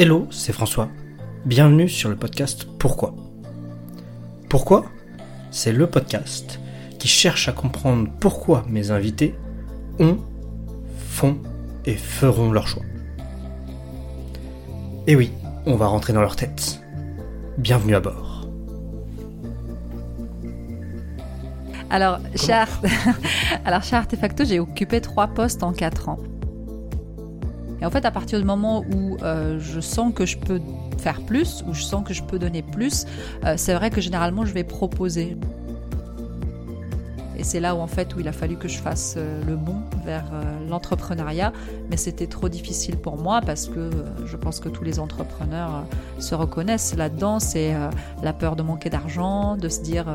Hello, c'est François. Bienvenue sur le podcast Pourquoi? Pourquoi? C'est le podcast qui cherche à comprendre pourquoi mes invités ont, font et feront leur choix. Et oui, on va rentrer dans leur tête. Bienvenue à bord. Alors, chez, Art... Alors, chez Artefacto, j'ai occupé trois postes en quatre ans. Et en fait, à partir du moment où euh, je sens que je peux faire plus, où je sens que je peux donner plus, euh, c'est vrai que généralement, je vais proposer. Et c'est là où en fait où il a fallu que je fasse euh, le bond vers l'entrepreneuriat, mais c'était trop difficile pour moi parce que je pense que tous les entrepreneurs se reconnaissent là-dedans. C'est la peur de manquer d'argent, de se dire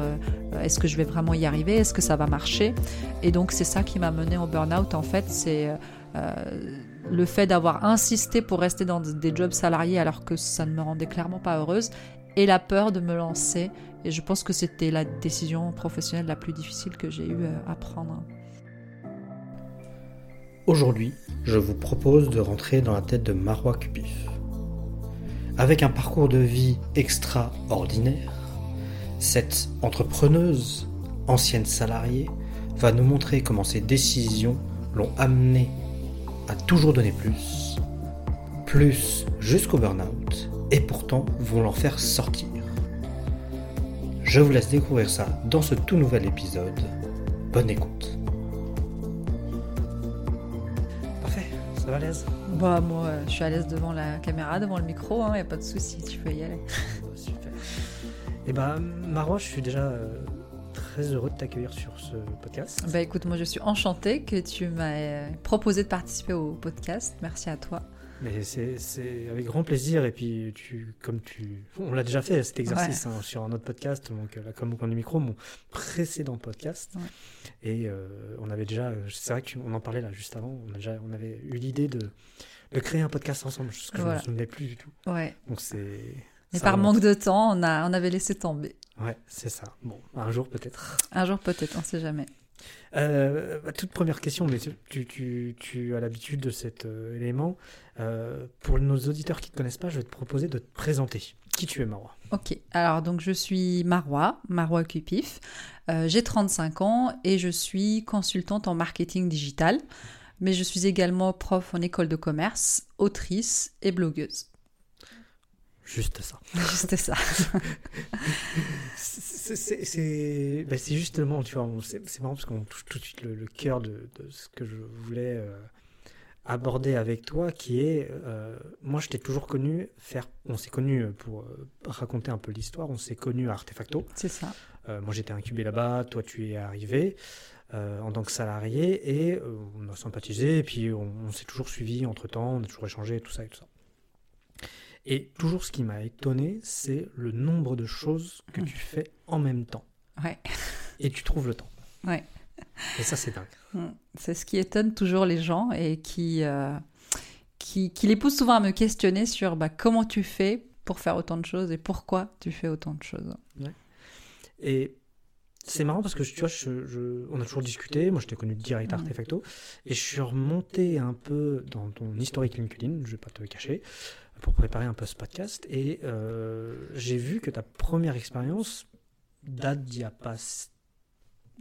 est-ce que je vais vraiment y arriver, est-ce que ça va marcher? Et donc c'est ça qui m'a mené au burn-out en fait, c'est le fait d'avoir insisté pour rester dans des jobs salariés alors que ça ne me rendait clairement pas heureuse, et la peur de me lancer. Et je pense que c'était la décision professionnelle la plus difficile que j'ai eu à prendre. Aujourd'hui, je vous propose de rentrer dans la tête de Marois Cupif. Avec un parcours de vie extraordinaire, cette entrepreneuse, ancienne salariée, va nous montrer comment ses décisions l'ont amenée à toujours donner plus, plus jusqu'au burn-out, et pourtant vont l'en faire sortir. Je vous laisse découvrir ça dans ce tout nouvel épisode. Bonne écoute. Parfait, ça va à l'aise Bah moi, je suis à l'aise devant la caméra, devant le micro, il hein, n'y a pas de souci, tu peux y aller. Super. Et eh bah Marois, je suis déjà euh, très heureux de t'accueillir sur ce podcast. Bah écoute, moi je suis enchantée que tu m'as euh, proposé de participer au podcast. Merci à toi. Mais c'est avec grand plaisir. Et puis, tu, comme tu. On l'a déjà fait cet exercice hein, sur un autre podcast, donc la com au du micro, mon précédent podcast. Et euh, on avait déjà. C'est vrai qu'on en parlait là juste avant. On, a déjà, on avait eu l'idée de, de, créer un podcast ensemble, ce que je ne me souvenais plus du tout. Ouais. Donc c'est. Mais par manque de temps, on, a, on avait laissé tomber. Ouais, c'est ça. Bon, un jour peut-être. Un jour peut-être, on ne sait jamais. Euh, toute première question, mais tu, tu, tu as l'habitude de cet euh, élément. Euh, pour nos auditeurs qui ne te connaissent pas, je vais te proposer de te présenter. Qui tu es, Marois? Ok, alors donc je suis Marois, Marois Cupif. J'ai 35 ans et je suis consultante en marketing digital. Mais je suis également prof en école de commerce, autrice et blogueuse. Juste ça. Juste ça. Ben, c'est justement, tu vois, c'est marrant parce qu'on touche tout de suite le, cœur de, ce que je voulais euh, aborder avec toi, qui est, euh, moi je t'ai toujours connu faire, on s'est connu pour euh, raconter un peu l'histoire, on s'est connu à Artefacto. C'est ça. moi j'étais incubé là-bas, toi tu es arrivé. en tant que salarié et on a sympathisé et puis on, on s'est toujours suivi entre temps, on a toujours échangé tout ça et tout ça. Et toujours ce qui m'a étonné, c'est le nombre de choses que tu fais en même temps. Ouais. Et tu trouves le temps. Ouais. Et ça, c'est dingue. Mm. C'est ce qui étonne toujours les gens et qui, euh, qui, qui, les pousse souvent à me questionner sur bah, comment tu fais pour faire autant de choses et pourquoi tu fais autant de choses. Ouais. Et c'est marrant parce que tu vois, je, on a toujours discuté. Moi, je t'ai connu direct mm. Artefacto. Et je suis remonté un peu dans ton historique LinkedIn, je vais pas te le cacher pour préparer un peu ce podcast et euh, j'ai vu que ta première expérience date d'il n'y a pas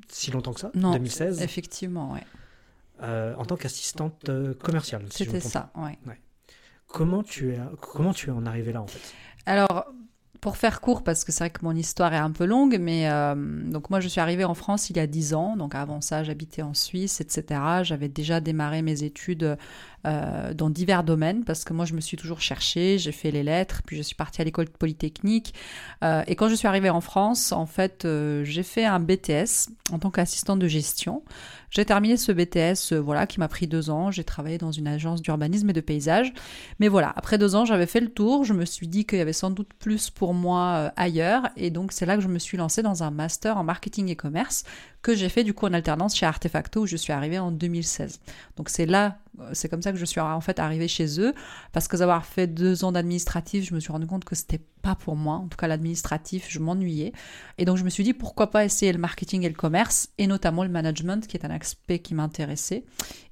si longtemps que ça, non, 2016. Effectivement, ouais. Euh, en tant qu'assistante euh, commerciale. C'était ça, ouais. Comment tu es, comment tu es en arrivé là en fait? Alors, pour faire court, parce que c'est vrai que mon histoire est un peu longue, mais donc moi je suis arrivée en France il y a 10 ans, donc avant ça j'habitais en Suisse, etc. J'avais déjà démarré mes études euh, dans divers domaines parce que moi je me suis toujours cherchée, j'ai fait les lettres, puis je suis partie à l'école polytechnique. Euh, et quand je suis arrivée en France, en fait, euh, j'ai fait un BTS en tant qu'assistante de gestion. J'ai terminé ce BTS, voilà, qui m'a pris deux ans. J'ai travaillé dans une agence d'urbanisme et de paysage. Mais voilà, après deux ans, j'avais fait le tour. Je me suis dit qu'il y avait sans doute plus pour moi ailleurs. Et donc, c'est là que je me suis lancée dans un master en marketing et commerce que j'ai fait du coup en alternance chez Artefacto où je suis arrivée en 2016. Donc c'est là, c'est comme ça que je suis en fait arrivée chez eux parce que d'avoir fait deux ans d'administratif, je me suis rendu compte que c'était pas pour moi. En tout cas, l'administratif, je m'ennuyais. Et donc je me suis dit pourquoi pas essayer le marketing et le commerce et notamment le management qui est un aspect qui m'intéressait.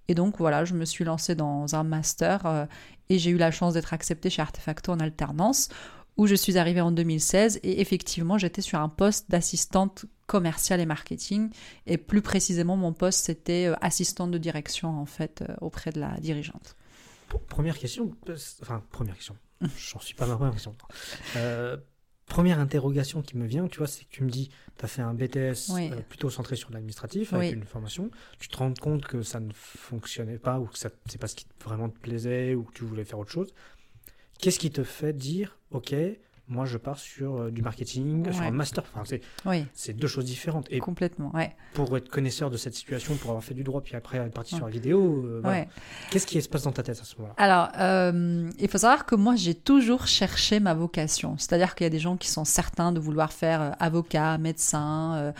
Et donc voilà, je me suis lancée dans un master euh, et j'ai eu la chance d'être acceptée chez Artefacto en alternance où je suis arrivée en 2016 et effectivement j'étais sur un poste d'assistante commerciale et marketing et plus précisément mon poste c'était euh, assistante de direction en fait euh, auprès de la dirigeante. Première question, enfin première question, j'en suis pas ma première question. première interrogation qui me vient, tu vois, c'est que tu me dis, tu as fait un BTS euh, plutôt centré sur l'administratif avec une formation, tu te rends compte que ça ne fonctionnait pas ou que c'est pas ce qui vraiment te plaisait ou que tu voulais faire autre chose. Qu'est-ce qui te fait dire, ok, moi, je pars sur euh, du marketing, sur un master. Enfin, c'est oui. deux choses différentes. Et Complètement, ouais. Pour être connaisseur de cette situation, pour avoir fait du droit, puis après être parti sur la vidéo, euh, qu'est-ce qui se passe dans ta tête à ce moment-là? Alors, euh, il faut savoir que moi, j'ai toujours cherché ma vocation. C'est-à-dire qu'il y a des gens qui sont certains de vouloir faire avocat, médecin,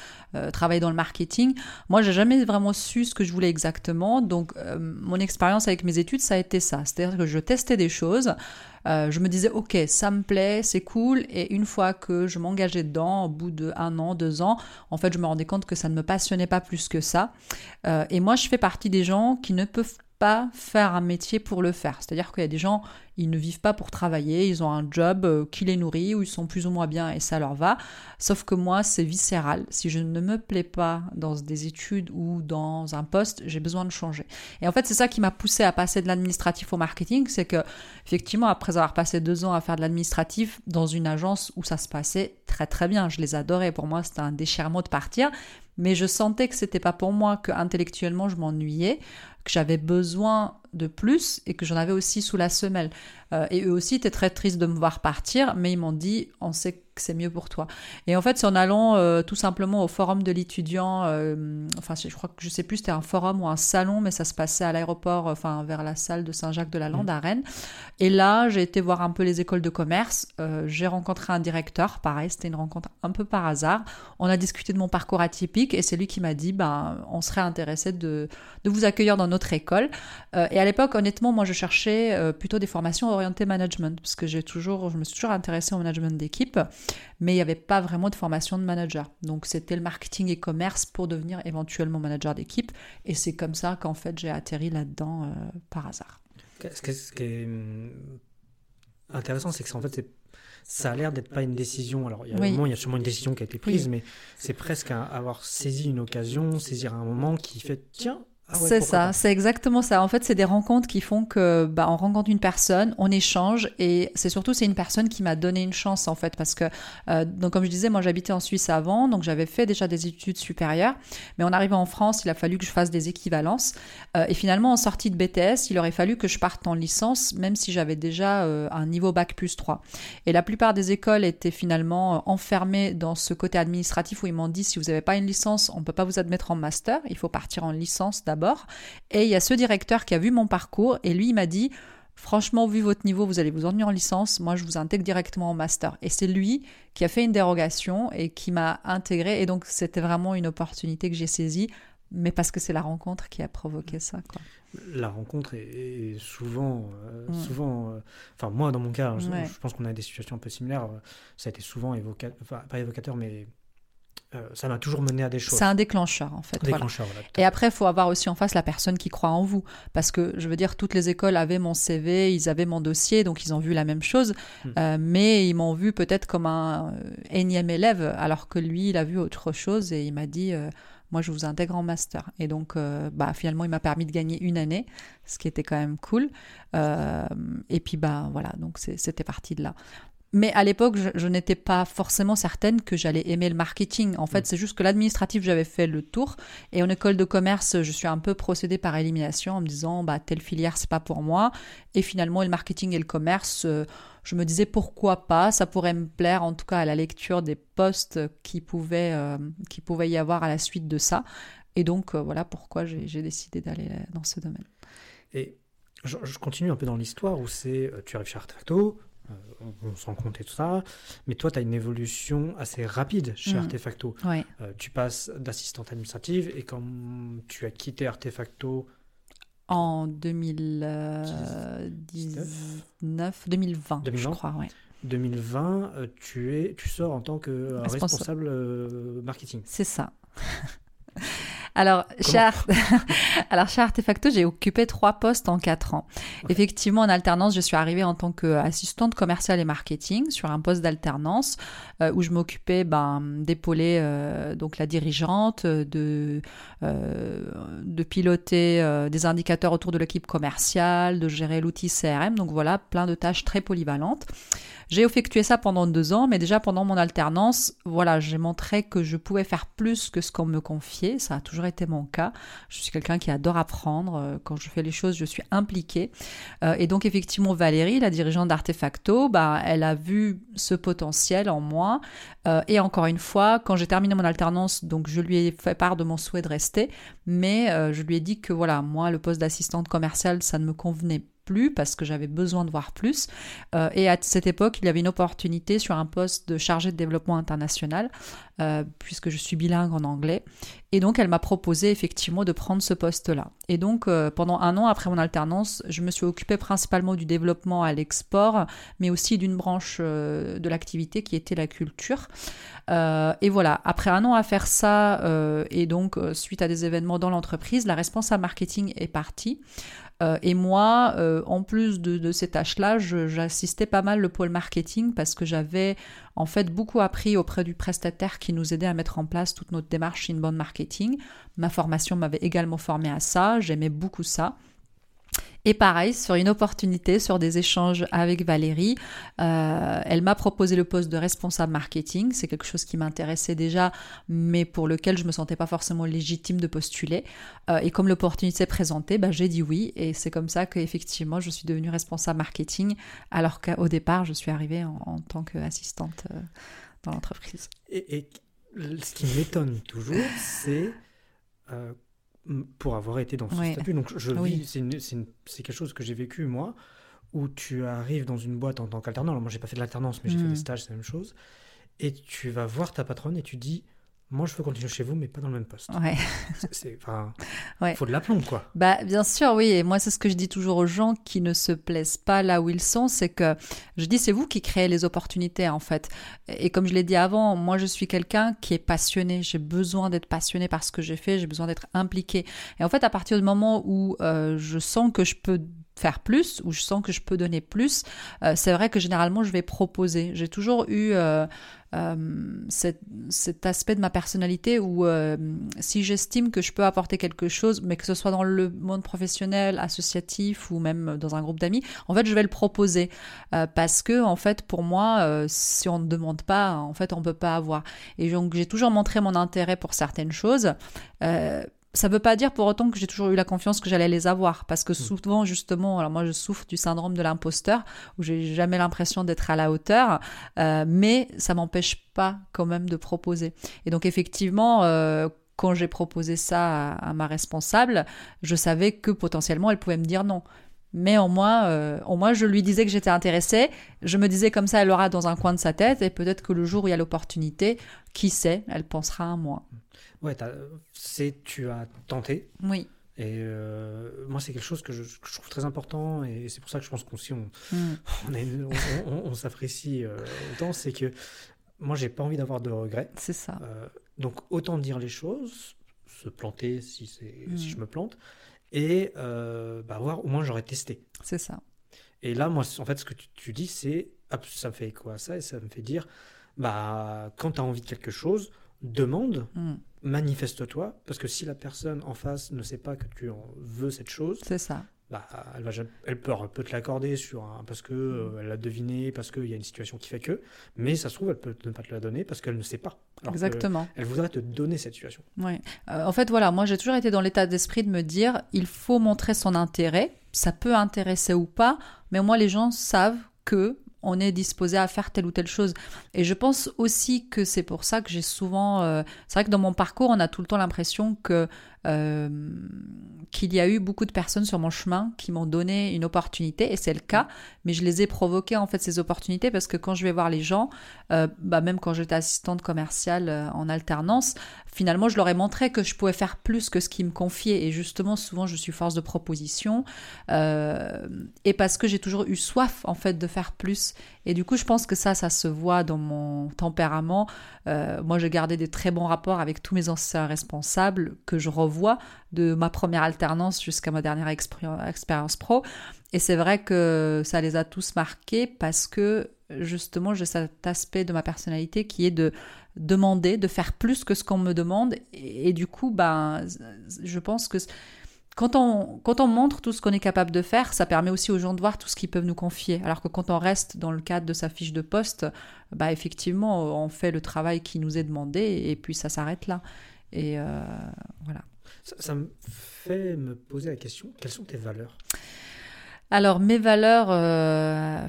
travailler dans le marketing. Moi, j'ai jamais vraiment su ce que je voulais exactement. Donc, mon expérience avec mes études, ça a été ça. C'est-à-dire que je testais des choses. Euh, je me disais, ok, ça me plaît, c'est cool. Et une fois que je m'engageais dedans, au bout de un an, deux ans, en fait, je me rendais compte que ça ne me passionnait pas plus que ça. Euh, et moi, je fais partie des gens qui ne peuvent pas faire un métier pour le faire. C'est-à-dire qu'il y a des gens, ils ne vivent pas pour travailler, ils ont un job euh, qui les nourrit, où ils sont plus ou moins bien et ça leur va. Sauf que moi, c'est viscéral. Si je ne me plais pas dans des études ou dans un poste, j'ai besoin de changer. Et en fait, c'est ça qui m'a poussé à passer de l'administratif au marketing, c'est que, effectivement, après avoir passé deux ans à faire de l'administratif dans une agence où ça se passait très très bien, je les adorais. Pour moi, c'était un déchirement de partir mais je sentais que c'était pas pour moi, que intellectuellement je m'ennuyais, que j'avais besoin de plus et que j'en avais aussi sous la semelle. Euh, et eux aussi étaient très tristes de me voir partir, mais ils m'ont dit on sait que c'est mieux pour toi. Et en fait, c'est en allant euh, tout simplement au forum de l'étudiant, euh, enfin je crois que je sais plus c'était un forum ou un salon, mais ça se passait à l'aéroport, enfin vers la salle de Saint-Jacques-de-la-Lande mmh. à Rennes. Et là, j'ai été voir un peu les écoles de commerce. j'ai rencontré un directeur, pareil, c'était une rencontre un peu par hasard. On a discuté de mon parcours atypique et c'est lui qui m'a dit ben on serait intéressé de, de vous accueillir dans notre école. et à l'époque, honnêtement, moi je cherchais plutôt des formations orienté management, parce que j'ai toujours, je me suis toujours intéressée au management d'équipe, mais il n'y avait pas vraiment de formation de manager. Donc c'était le marketing et commerce pour devenir éventuellement manager d'équipe, et c'est comme ça qu'en fait j'ai atterri là-dedans euh, par hasard. Ce qui est hum, intéressant, c'est que en fait ça a l'air d'être pas une décision. Alors, il y a il y a sûrement une décision qui a été prise, mais c'est presque avoir saisi une occasion, saisir un moment qui fait tiens, ah c'est ça, c'est exactement ça. En fait, c'est des rencontres qui font que bah, on rencontre une personne, on échange et c'est surtout c'est une personne qui m'a donné une chance en fait parce que euh, donc comme je disais, moi j'habitais en Suisse avant, donc j'avais fait déjà des études supérieures, mais en arrivant en France, il a fallu que je fasse des équivalences euh, et finalement en sortie de BTS, il aurait fallu que je parte en licence même si j'avais déjà euh, un niveau bac plus 3. Et la plupart des écoles étaient finalement enfermées dans ce côté administratif où ils m'ont dit si vous n'avez pas une licence, on peut pas vous admettre en master, il faut partir en licence d'abord et il y a ce directeur qui a vu mon parcours et lui, il m'a dit Franchement, vu votre niveau, vous allez vous ennuyer en licence. Moi, je vous intègre directement en master. Et c'est lui qui a fait une dérogation et qui m'a intégré. Et donc, c'était vraiment une opportunité que j'ai saisie, mais parce que c'est la rencontre qui a provoqué ça. Quoi. La rencontre est, souvent, euh, mm. souvent. Euh, enfin, moi, dans mon cas, je, je pense qu'on a des situations un peu similaires. Ça a été souvent évocateur, enfin, pas évocateur, mais euh, ça m'a toujours mené à des choses. C'est un déclencheur en fait. Déclencheur, et après, il faut avoir aussi en face la personne qui croit en vous. Parce que je veux dire, toutes les écoles avaient mon CV, ils avaient mon dossier, donc ils ont vu la même chose. Hmm. Euh, mais ils m'ont vu peut-être comme un euh, énième élève, alors que lui, il a vu autre chose et il m'a dit moi je vous intègre en master. Et donc bah, finalement il m'a permis de gagner une année, ce qui était quand même cool. et puis bah voilà, donc c'était parti de là. Mais à l'époque, je, n'étais pas forcément certaine que j'allais aimer le marketing. En fait, mm. c'est juste que l'administratif, j'avais fait le tour. Et en école de commerce, je suis un peu procédée par élimination en me disant, bah, telle filière, c'est pas pour moi. Et finalement, le marketing et le commerce, euh, je me disais pourquoi pas. Ça pourrait me plaire, en tout cas, à la lecture des postes qui pouvaient, euh, qui pouvaient y avoir à la suite de ça. Et donc, euh, voilà pourquoi j'ai décidé d'aller dans ce domaine. Et je, continue un peu dans l'histoire où c'est, tu arrives chez Artefacto, on, se rend compte et tout ça. Mais toi, tu as une évolution assez rapide chez Mm. Artefacto. Ouais. Euh, tu passes d'assistante administrative et quand tu as quitté Artefacto, En 2019, 2020, 2020. je crois, ouais. 2020, euh, tu, es, tu sors en tant que euh, Responsable. responsable euh, marketing. C'est ça. Alors chez, Comment Art- Alors, chez Artefacto, j'ai occupé trois postes en quatre ans. Effectivement, en alternance, je suis arrivée en tant qu'assistante commerciale et marketing sur un poste d'alternance euh, où je m'occupais ben, d'épauler euh, donc la dirigeante, de, euh, de piloter des indicateurs autour de l'équipe commerciale, de gérer l'outil CRM. Donc voilà, plein de tâches très polyvalentes. J'ai effectué ça pendant deux ans, mais déjà pendant mon alternance, voilà, j'ai montré que je pouvais faire plus que ce qu'on me confiait. Ça a toujours été mon cas. Je suis quelqu'un qui adore apprendre. Euh, Quand je fais les choses, je suis impliquée. Euh, et donc effectivement, Valérie, la dirigeante d'Artefacto, bah, elle a vu ce potentiel en moi. Euh, et encore une fois, quand j'ai terminé mon alternance, donc je lui ai fait part de mon souhait de rester, mais je lui ai dit que voilà, moi, le poste d'assistante commerciale, ça ne me convenait parce que j'avais besoin de voir plus. Euh, et à cette époque, il y avait une opportunité sur un poste de chargé de développement international, euh, puisque je suis bilingue en anglais. Et donc, elle m'a proposé effectivement de prendre ce poste-là. Et donc, euh, pendant un an après mon alternance, je me suis occupée principalement du développement à l'export, mais aussi d'une branche de l'activité qui était la culture. Et voilà, après un an à faire ça, et donc suite à des événements dans l'entreprise, la responsable marketing est partie. Euh, et moi, euh, en plus de, de ces tâches-là, j'assistais pas mal le pôle marketing parce que j'avais en fait beaucoup appris auprès du prestataire qui nous aidait à mettre en place toute notre démarche inbound marketing. Ma formation m'avait également formé à ça, j'aimais beaucoup ça. Et pareil, sur une opportunité, sur des échanges avec Valérie, euh, elle m'a proposé le poste de responsable marketing. C'est quelque chose qui m'intéressait déjà, mais pour lequel je me sentais pas forcément légitime de postuler. Euh, et comme l'opportunité s'est présentée, bah, j'ai dit oui. Et c'est comme ça qu'effectivement, je suis devenue responsable marketing, alors qu'au départ, je suis arrivée en, tant qu'assistante euh, dans l'entreprise. Et, et ce qui m'étonne toujours, c'est euh, pour avoir été dans ce Ouais. statut. Donc, je Oui. c'est quelque chose que j'ai vécu moi, où tu arrives dans une boîte en tant qu'alternant. Alors, moi, j'ai pas fait de l'alternance, mais j'ai fait Mm. des stages, c'est la même chose. Et tu vas voir ta patronne et tu dis, moi, je veux continuer chez vous, mais pas dans le même poste. Ouais. C'est- enfin, Ouais. faut de l'aplomb, quoi. Bah, bien sûr, oui. Et moi, c'est ce que je dis toujours aux gens qui ne se plaisent pas là où ils sont, c'est que je dis, c'est vous qui créez les opportunités, en fait. Et comme je l'ai dit avant, moi, je suis quelqu'un qui est passionné. J'ai besoin d'être passionné par ce que j'ai fait. J'ai besoin d'être impliqué. Et en fait, à partir du moment où euh, je sens que je peux faire plus, où je sens que je peux donner plus, euh, c'est vrai que généralement, je vais proposer. J'ai toujours eu euh, euh, cet, aspect de ma personnalité où si j'estime que je peux apporter quelque chose, mais que ce soit dans le monde professionnel, associatif ou même dans un groupe d'amis, en fait, je vais le proposer parce que en fait, pour moi, si on ne demande pas, en fait, on peut pas avoir. Et donc, j'ai toujours montré mon intérêt pour certaines choses. Ça ne veut pas dire pour autant que j'ai toujours eu la confiance que j'allais les avoir, parce que souvent, justement, alors moi je souffre du syndrome de l'imposteur, où j'ai jamais l'impression d'être à la hauteur, euh, mais ça m'empêche pas quand même de proposer. Et donc effectivement, euh, quand j'ai proposé ça à, à ma responsable, je savais que potentiellement elle pouvait me dire non. Mais en moi, euh, en moi, je lui disais que j'étais intéressée. Je me disais comme ça, elle aura dans un coin de sa tête, et peut-être que le jour où il y a l'opportunité, qui sait, elle pensera à moi. Ouais, c'est, tu as tenté. Oui. Et euh, moi, c'est quelque chose que je, que je trouve très important. Et c'est pour ça que je pense qu'on si on, Mm. on, est- on- on- on s'apprécie euh, autant, c'est que moi, j'ai pas envie d'avoir de regrets. C'est ça. Euh, donc, autant dire les choses, se planter si, c'est, Mm. si je me plante, et bah, voir, au moins, j'aurais testé. C'est ça. Et là, moi, en fait, ce que tu, tu dis, c'est, ça me fait quoi ça Et ça me fait dire, bah, quand tu as envie de quelque chose, demande, Mm. manifeste-toi, parce que si la personne en face ne sait pas que tu en veux cette chose, C'est ça. bah, elle, va, elle peut, elle peut te l'accorder sur un, parce que euh, elle l'a deviné, parce qu'il y a une situation qui fait que, mais ça se trouve, elle peut ne pas te la donner parce qu'elle ne sait pas. Alors Exactement. Elle voudrait te donner cette situation. Ouais. Euh, en fait, voilà, moi j'ai toujours été dans l'état d'esprit de me dire, il faut montrer son intérêt. Ça peut intéresser ou pas, mais moi les gens savent que on est disposé à faire telle ou telle chose. Et je pense aussi que c'est pour ça que j'ai souvent... euh, c'est vrai que dans mon parcours, on a tout le temps l'impression que qu'il y a eu beaucoup de personnes sur mon chemin qui m'ont donné une opportunité, et c'est le cas, mais je les ai provoquées en fait ces opportunités parce que quand je vais voir les gens, euh, bah, même quand j'étais assistante commerciale euh, en alternance, finalement je leur ai montré que je pouvais faire plus que ce qu'ils me confiaient, et justement souvent je suis force de proposition, euh, et parce que j'ai toujours eu soif en fait de faire plus, et du coup je pense que ça, ça se voit dans mon tempérament. moi j'ai gardé des très bons rapports avec tous mes anciens responsables que je revois de ma première alternance jusqu'à ma dernière expérience pro. Et c'est vrai que ça les a tous marqués parce que justement j'ai cet aspect de ma personnalité qui est de demander, de faire plus que ce qu'on me demande. Et, du coup, ben, je pense que quand on, quand on montre tout ce qu'on est capable de faire, ça permet aussi aux gens de voir tout ce qu'ils peuvent nous confier. Alors que quand on reste dans le cadre de sa fiche de poste, bah effectivement, on fait le travail qui nous est demandé et puis ça s'arrête là. Et euh, voilà. Ça, me fait me poser la question, quelles sont tes valeurs? Alors mes valeurs, euh,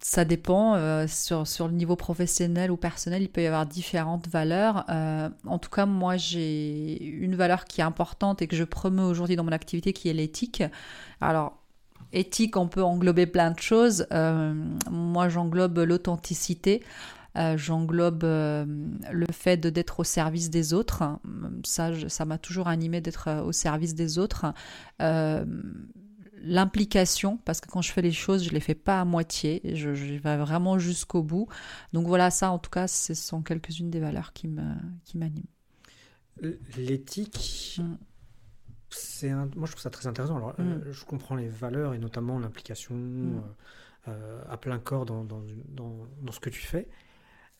ça dépend euh, sur, le niveau professionnel ou personnel, il peut y avoir différentes valeurs. Euh, en tout cas, moi j'ai une valeur qui est importante et que je promeux aujourd'hui dans mon activité, qui est l'éthique. Alors éthique, on peut englober plein de choses. moi j'englobe l'authenticité. J'englobe le fait d'être au service des autres. Ça, ça m'a toujours animé d'être au service des autres. L'implication, parce que quand je fais les choses, je les fais pas à moitié, je, vais vraiment jusqu'au bout. Donc voilà, ça en tout cas, ce sont quelques-unes des valeurs qui m'animent. L'éthique, mm. c'est un... moi je trouve ça très intéressant. Alors, mm. je comprends les valeurs et notamment l'implication mm. à plein corps dans, dans, dans, ce que tu fais.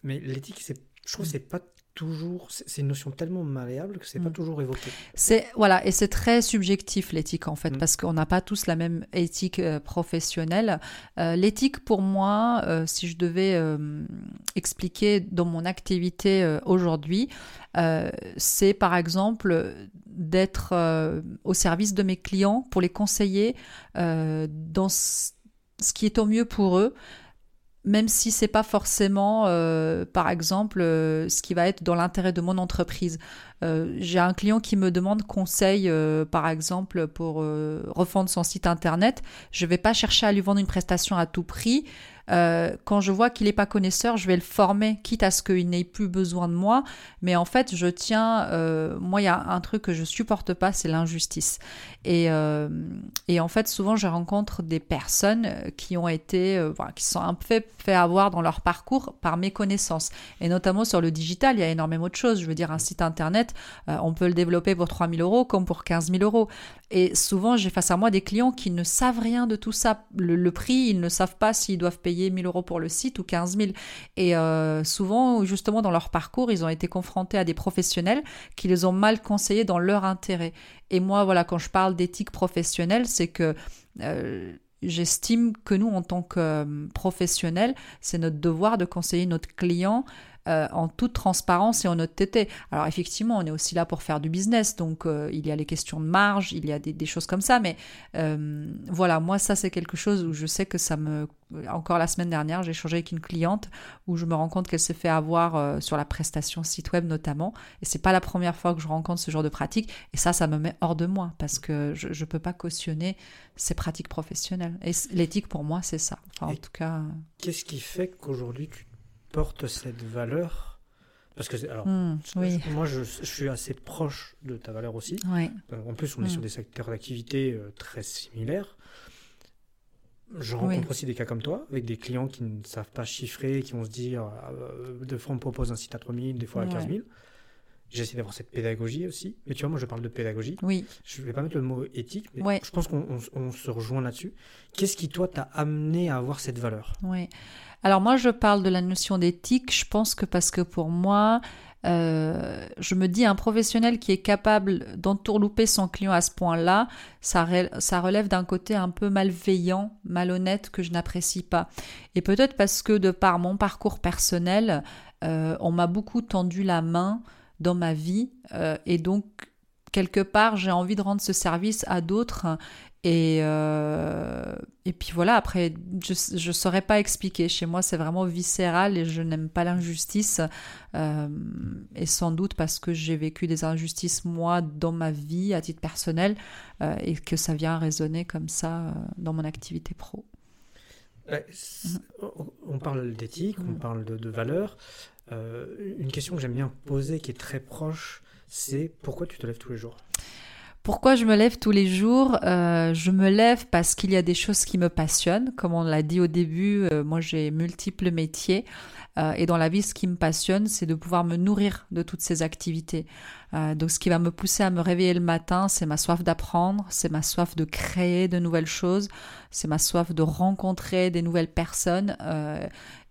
Mais l'éthique, c'est, je trouve que c'est pas toujours, c'est une notion tellement malléable que c'est pas mm. toujours évoqué. C'est voilà, et c'est très subjectif l'éthique en fait, mm. parce qu'on n'a pas tous la même éthique euh, professionnelle. Euh, l'éthique pour moi, euh, si je devais expliquer dans mon activité aujourd'hui, c'est par exemple d'être au service de mes clients pour les conseiller dans ce qui est au mieux pour eux même si c'est pas forcément, euh, par exemple, euh, ce qui va être dans l'intérêt de mon entreprise. Euh, j'ai un client qui me demande conseil, par exemple, pour refondre son site internet. Je vais pas chercher à lui vendre une prestation à tout prix. Euh, quand je vois qu'il n'est pas connaisseur, je vais le former, quitte à ce qu'il n'ait plus besoin de moi. Mais en fait, je tiens, euh, moi, il y a un truc que je supporte pas, c'est l'injustice. Et, euh, en fait, souvent, je rencontre des personnes qui ont été, qui sont un peu fait, avoir dans leur parcours par mes connaissances. Et notamment sur le digital, il y a énormément de choses. Je veux dire, un site internet, on peut le développer pour 3000 euros comme pour 15 000 euros. Et souvent, j'ai face à moi des clients qui ne savent rien de tout ça. Le, prix, ils ne savent pas s'ils doivent payer 1000 euros pour le site ou 15 000. Et euh, souvent, justement, dans leur parcours, ils ont été confrontés à des professionnels qui les ont mal conseillés dans leur intérêt. Et moi, voilà, quand je parle d'éthique professionnelle, c'est que... Euh, j'estime que nous, en tant que euh, professionnels, c'est notre devoir de conseiller notre client euh, en toute transparence et en honnêteté. Alors effectivement, on est aussi là pour faire du business, donc euh, il y a les questions de marge, il y a des, choses comme ça, mais euh, voilà, moi ça c'est quelque chose où je sais que ça me... Encore la semaine dernière, j'ai échangé avec une cliente où je me rends compte qu'elle s'est fait avoir sur la prestation site web notamment, et c'est pas la première fois que je rencontre ce genre de pratique, et ça, ça me met hors de moi parce que je, ne peux pas cautionner ces pratiques professionnelles. Et l'éthique pour moi, c'est ça. Enfin, en tout cas. Qu'est-ce qui fait qu'aujourd'hui tu porte cette valeur parce que alors, hmm, moi, je, suis assez proche de ta valeur aussi. Euh, en plus, on est sur hmm. des secteurs d'activité euh, très similaires. Je rencontre aussi des cas comme toi, avec des clients qui ne savent pas chiffrer, qui vont se dire, euh, de fois on me propose un site à 3000, des fois à 15 000. J'essaie d'avoir cette pédagogie aussi. Mais tu vois, moi, je parle de pédagogie. Oui. Je ne vais pas mettre le mot éthique, mais je pense qu'on se rejoint là-dessus. Qu'est-ce qui, toi, t'a amené à avoir cette valeur? Oui. Alors moi, je parle de la notion d'éthique, je pense que parce que pour moi, euh, je me dis un professionnel qui est capable d'entourlouper son client à ce point-là, ça, relève d'un côté un peu malveillant, malhonnête que je n'apprécie pas. Et peut-être parce que de par mon parcours personnel, euh, on m'a beaucoup tendu la main dans ma vie euh, et donc quelque part j'ai envie de rendre ce service à d'autres Et, euh, et puis voilà, après, je ne saurais pas expliquer. Chez moi, c'est vraiment viscéral et je n'aime pas l'injustice. Euh, et sans doute parce que j'ai vécu des injustices, moi, dans ma vie, à titre personnel, euh, et que ça vient résonner comme ça dans mon activité pro. On parle d'éthique, on parle de, de valeurs. une question que j'aime bien poser, qui est très proche, c'est pourquoi tu te lèves tous les jours? Pourquoi je me lève tous les jours? Euh, Je me lève parce qu'il y a des choses qui me passionnent. Comme on l'a dit au début, euh, moi j'ai multiples métiers. Euh, et dans la vie, ce qui me passionne, c'est de pouvoir me nourrir de toutes ces activités. donc ce qui va me pousser à me réveiller le matin, c'est ma soif d'apprendre, c'est ma soif de créer de nouvelles choses, c'est ma soif de rencontrer des nouvelles personnes.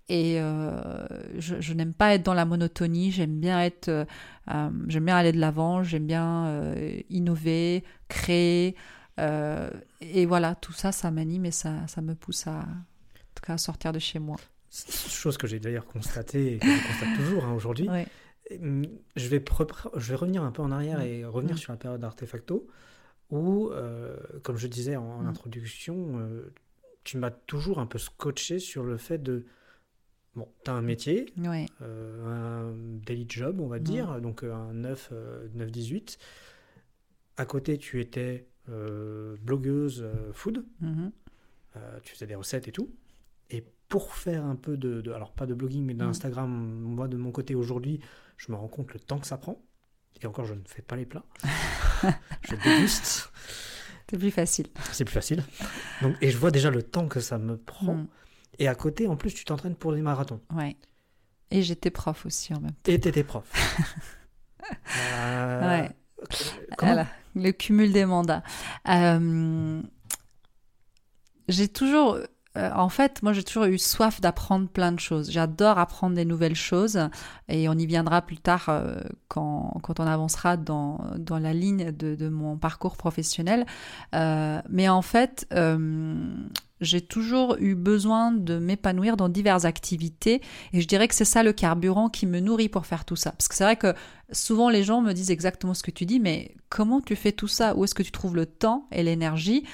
Et euh, je, n'aime pas être dans la monotonie, j'aime bien être, euh, euh, j'aime bien aller de l'avant, j'aime bien innover, créer. et voilà, tout ça, ça m'anime et ça, ça me pousse à, en tout cas, à sortir de chez moi. Chose que j'ai d'ailleurs constatée et que je constate toujours hein, aujourd'hui. Je, vais je vais revenir un peu en arrière et revenir sur la période d'Artefacto où, comme je disais en, introduction, tu m'as toujours un peu scotché sur le fait de Bon, tu as un métier, euh, un daily job, on va dire, donc euh, un 9, 18 euh, À côté, tu étais blogueuse food. Mhm. tu faisais des recettes et tout. Et pour faire un peu de, alors pas de blogging, mais d'Instagram, mhm. moi de mon côté aujourd'hui, je me rends compte le temps que ça prend. Et encore, je ne fais pas les plats. je déguste. C'est plus facile. C'est plus facile. Donc, et je vois déjà le temps que ça me prend. Mhm. Et à côté, en plus, tu t'entraînes pour les marathons. Ouais. Et j'étais prof aussi en même temps. Et t'étais prof. euh... Ouais. Voilà, le cumul des mandats. Euh... J'ai toujours euh, en fait, moi j'ai toujours eu soif d'apprendre plein de choses. J'adore apprendre des nouvelles choses et on y viendra plus tard euh, quand, quand, on avancera dans, la ligne de, de mon parcours professionnel. Euh, mais en fait, j'ai toujours eu besoin de m'épanouir dans diverses activités et je dirais que c'est ça le carburant qui me nourrit pour faire tout ça. Parce que c'est vrai que souvent les gens me disent exactement ce que tu dis, mais comment tu fais tout ça? Où est-ce que tu trouves le temps et l'énergie?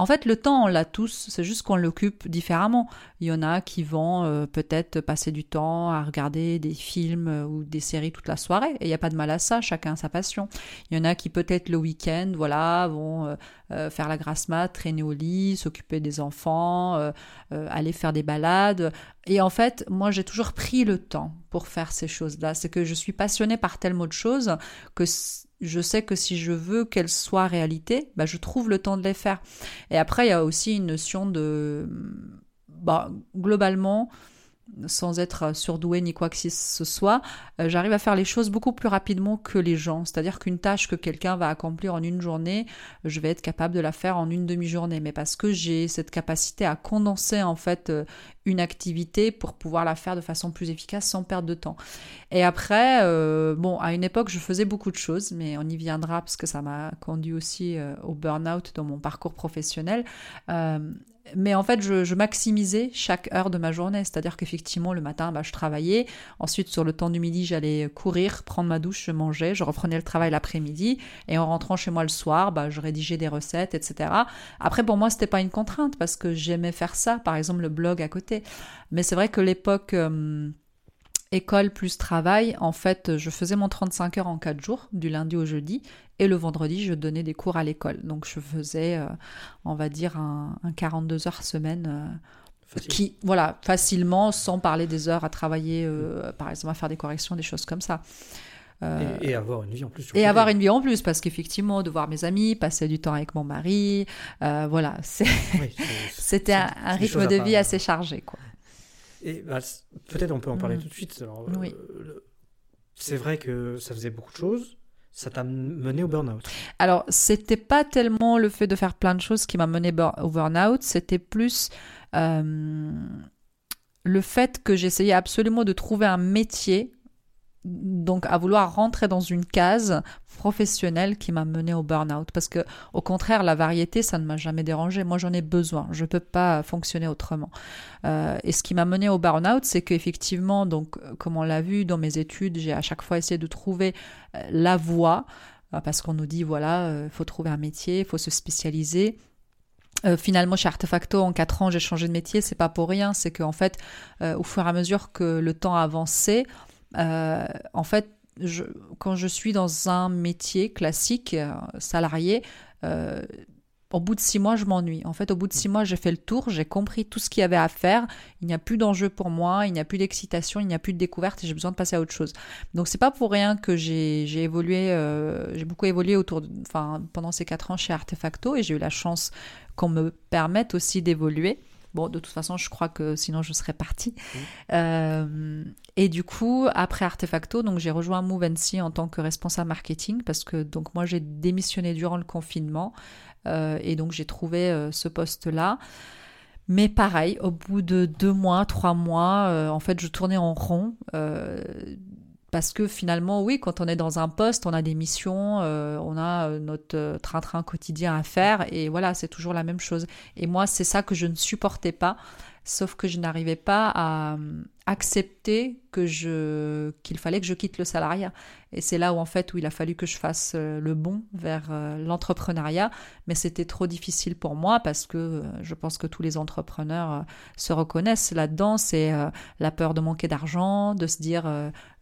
En fait, le temps, on l'a tous, c'est juste qu'on l'occupe différemment. Il y en a qui vont euh, peut-être passer du temps à regarder des films euh, ou des séries toute la soirée, et il n'y a pas de mal à ça, chacun a sa passion. Il y en a qui peut-être le week-end, voilà, vont euh, faire la grasse mat, traîner au lit, s'occuper des enfants, aller faire des balades. Et en fait, moi, j'ai toujours pris le temps pour faire ces choses-là. C'est que je suis passionnée par tellement de choses que je sais que si je veux qu'elles soient réalité, bah, je trouve le temps de les faire. Et après, il y a aussi une notion de... Bah, globalement, sans être surdoué ni quoi que ce soit, euh, j'arrive à faire les choses beaucoup plus rapidement que les gens. C'est-à-dire qu'une tâche que quelqu'un va accomplir en une journée, je vais être capable de la faire en une demi-journée. Mais parce que j'ai cette capacité à condenser en fait euh, une activité pour pouvoir la faire de façon plus efficace sans perdre de temps. Et après, euh, bon, à une époque, je faisais beaucoup de choses, mais on y viendra parce que ça m'a conduit aussi au burn-out dans mon parcours professionnel mais en fait, je, maximisais chaque heure de ma journée. C'est-à-dire qu'effectivement, le matin, bah, je travaillais. Ensuite, sur le temps du midi, j'allais courir, prendre ma douche, je mangeais. Je reprenais le travail l'après-midi. Et en rentrant chez moi le soir, bah, je rédigeais des recettes, etc. Après, pour moi, c'était pas une contrainte parce que j'aimais faire ça. Par exemple, le blog à côté. Mais c'est vrai que l'époque... Euh, école plus travail, en fait, je faisais mon 35 heures en 4 jours, du lundi au jeudi, et le vendredi, je donnais des cours à l'école. Donc, je faisais, euh, on va dire, un, 42 heures semaine. Euh, qui, voilà, facilement, sans parler des heures à travailler, euh, par exemple, à faire des corrections, des choses comme ça. Et, avoir une vie en plus. Et avoir une vie en plus, parce qu'effectivement, de voir mes amis, passer du temps avec mon mari, voilà, c'était un, un rythme de vie assez chargé, quoi. Et bah, peut-être on peut en parler mm. tout de suite. Euh, c'est vrai que ça faisait beaucoup de choses. Ça t'a mené au burn-out Alors, c'était pas tellement le fait de faire plein de choses qui m'a mené au burn-out, c'était plus euh, le fait que j'essayais absolument de trouver un métier donc à vouloir rentrer dans une case professionnelle qui m'a mené au burn-out. Parce que au contraire la variété ça ne m'a jamais dérangé. Moi j'en ai besoin. Je peux pas fonctionner autrement. Euh, et ce qui m'a mené au burn-out c'est qu'effectivement donc comme on l'a vu dans mes études j'ai à chaque fois essayé de trouver euh, la voie euh, parce qu'on nous dit voilà il faut trouver un métier faut se spécialiser. Euh, finalement, chez Artefacto, en 4 ans, j'ai changé de métier. C'est pas pour rien. C'est qu'en fait, euh, au fur et à mesure que le temps avançait, euh, en fait, je, quand je suis dans un métier classique, salarié, au bout de six mois, je m'ennuie. En fait, au bout de six mois, j'ai fait le tour, j'ai compris tout ce qu'il y avait à faire. Il n'y a plus d'enjeu pour moi, il n'y a plus d'excitation, il n'y a plus de découverte et j'ai besoin de passer à autre chose. Donc, c'est pas pour rien que j'ai évolué, euh, j'ai beaucoup évolué autour, de, enfin, pendant ces quatre ans chez Artefacto et j'ai eu la chance qu'on me permette aussi d'évoluer. Bon, de toute façon, je crois que sinon je serais partie. Euh, et du coup, après Artefacto, donc j'ai rejoint Movency en tant que responsable marketing parce que donc moi j'ai démissionné durant le confinement. Euh, et donc j'ai trouvé euh, ce poste-là. Mais pareil, au bout de deux mois, trois mois, euh, en fait, je tournais en rond. parce que finalement, oui, quand on est dans un poste, on a des missions, on a notre train-train quotidien à faire, et voilà, c'est toujours la même chose. Et moi, c'est ça que je ne supportais pas, sauf que je n'arrivais pas à accepter que je qu'il fallait que je quitte le salariat. Et c'est là où en fait où il a fallu que je fasse euh, le bond vers euh, l'entrepreneuriat, mais c'était trop difficile pour moi parce que euh, je pense que tous les entrepreneurs se reconnaissent là-dedans, c'est la peur de manquer d'argent, de se dire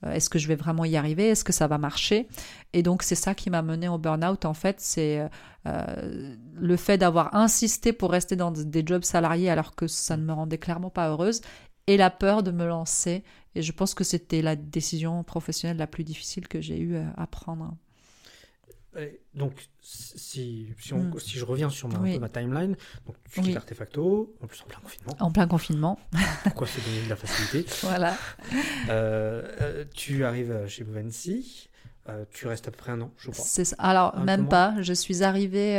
est-ce que je vais vraiment y arriver, est-ce que ça va marcher? Et donc c'est ça qui m'a mené au burn-out en fait, c'est le fait d'avoir insisté pour rester dans des jobs salariés alors que ça ne me rendait clairement pas heureuse et la peur de me lancer. Et je pense que c'était la décision professionnelle la plus difficile que j'ai eu à prendre. Donc, si, si, hmm. si, je reviens sur ma, ma timeline, donc tu quittes Artefacto, en plus en plein confinement. En plein confinement. Pourquoi c'est donner de la facilité Voilà. Euh, euh, tu arrives chez Bouvency, euh, tu restes à peu près un an, je crois. Alors, même pas. Je suis arrivée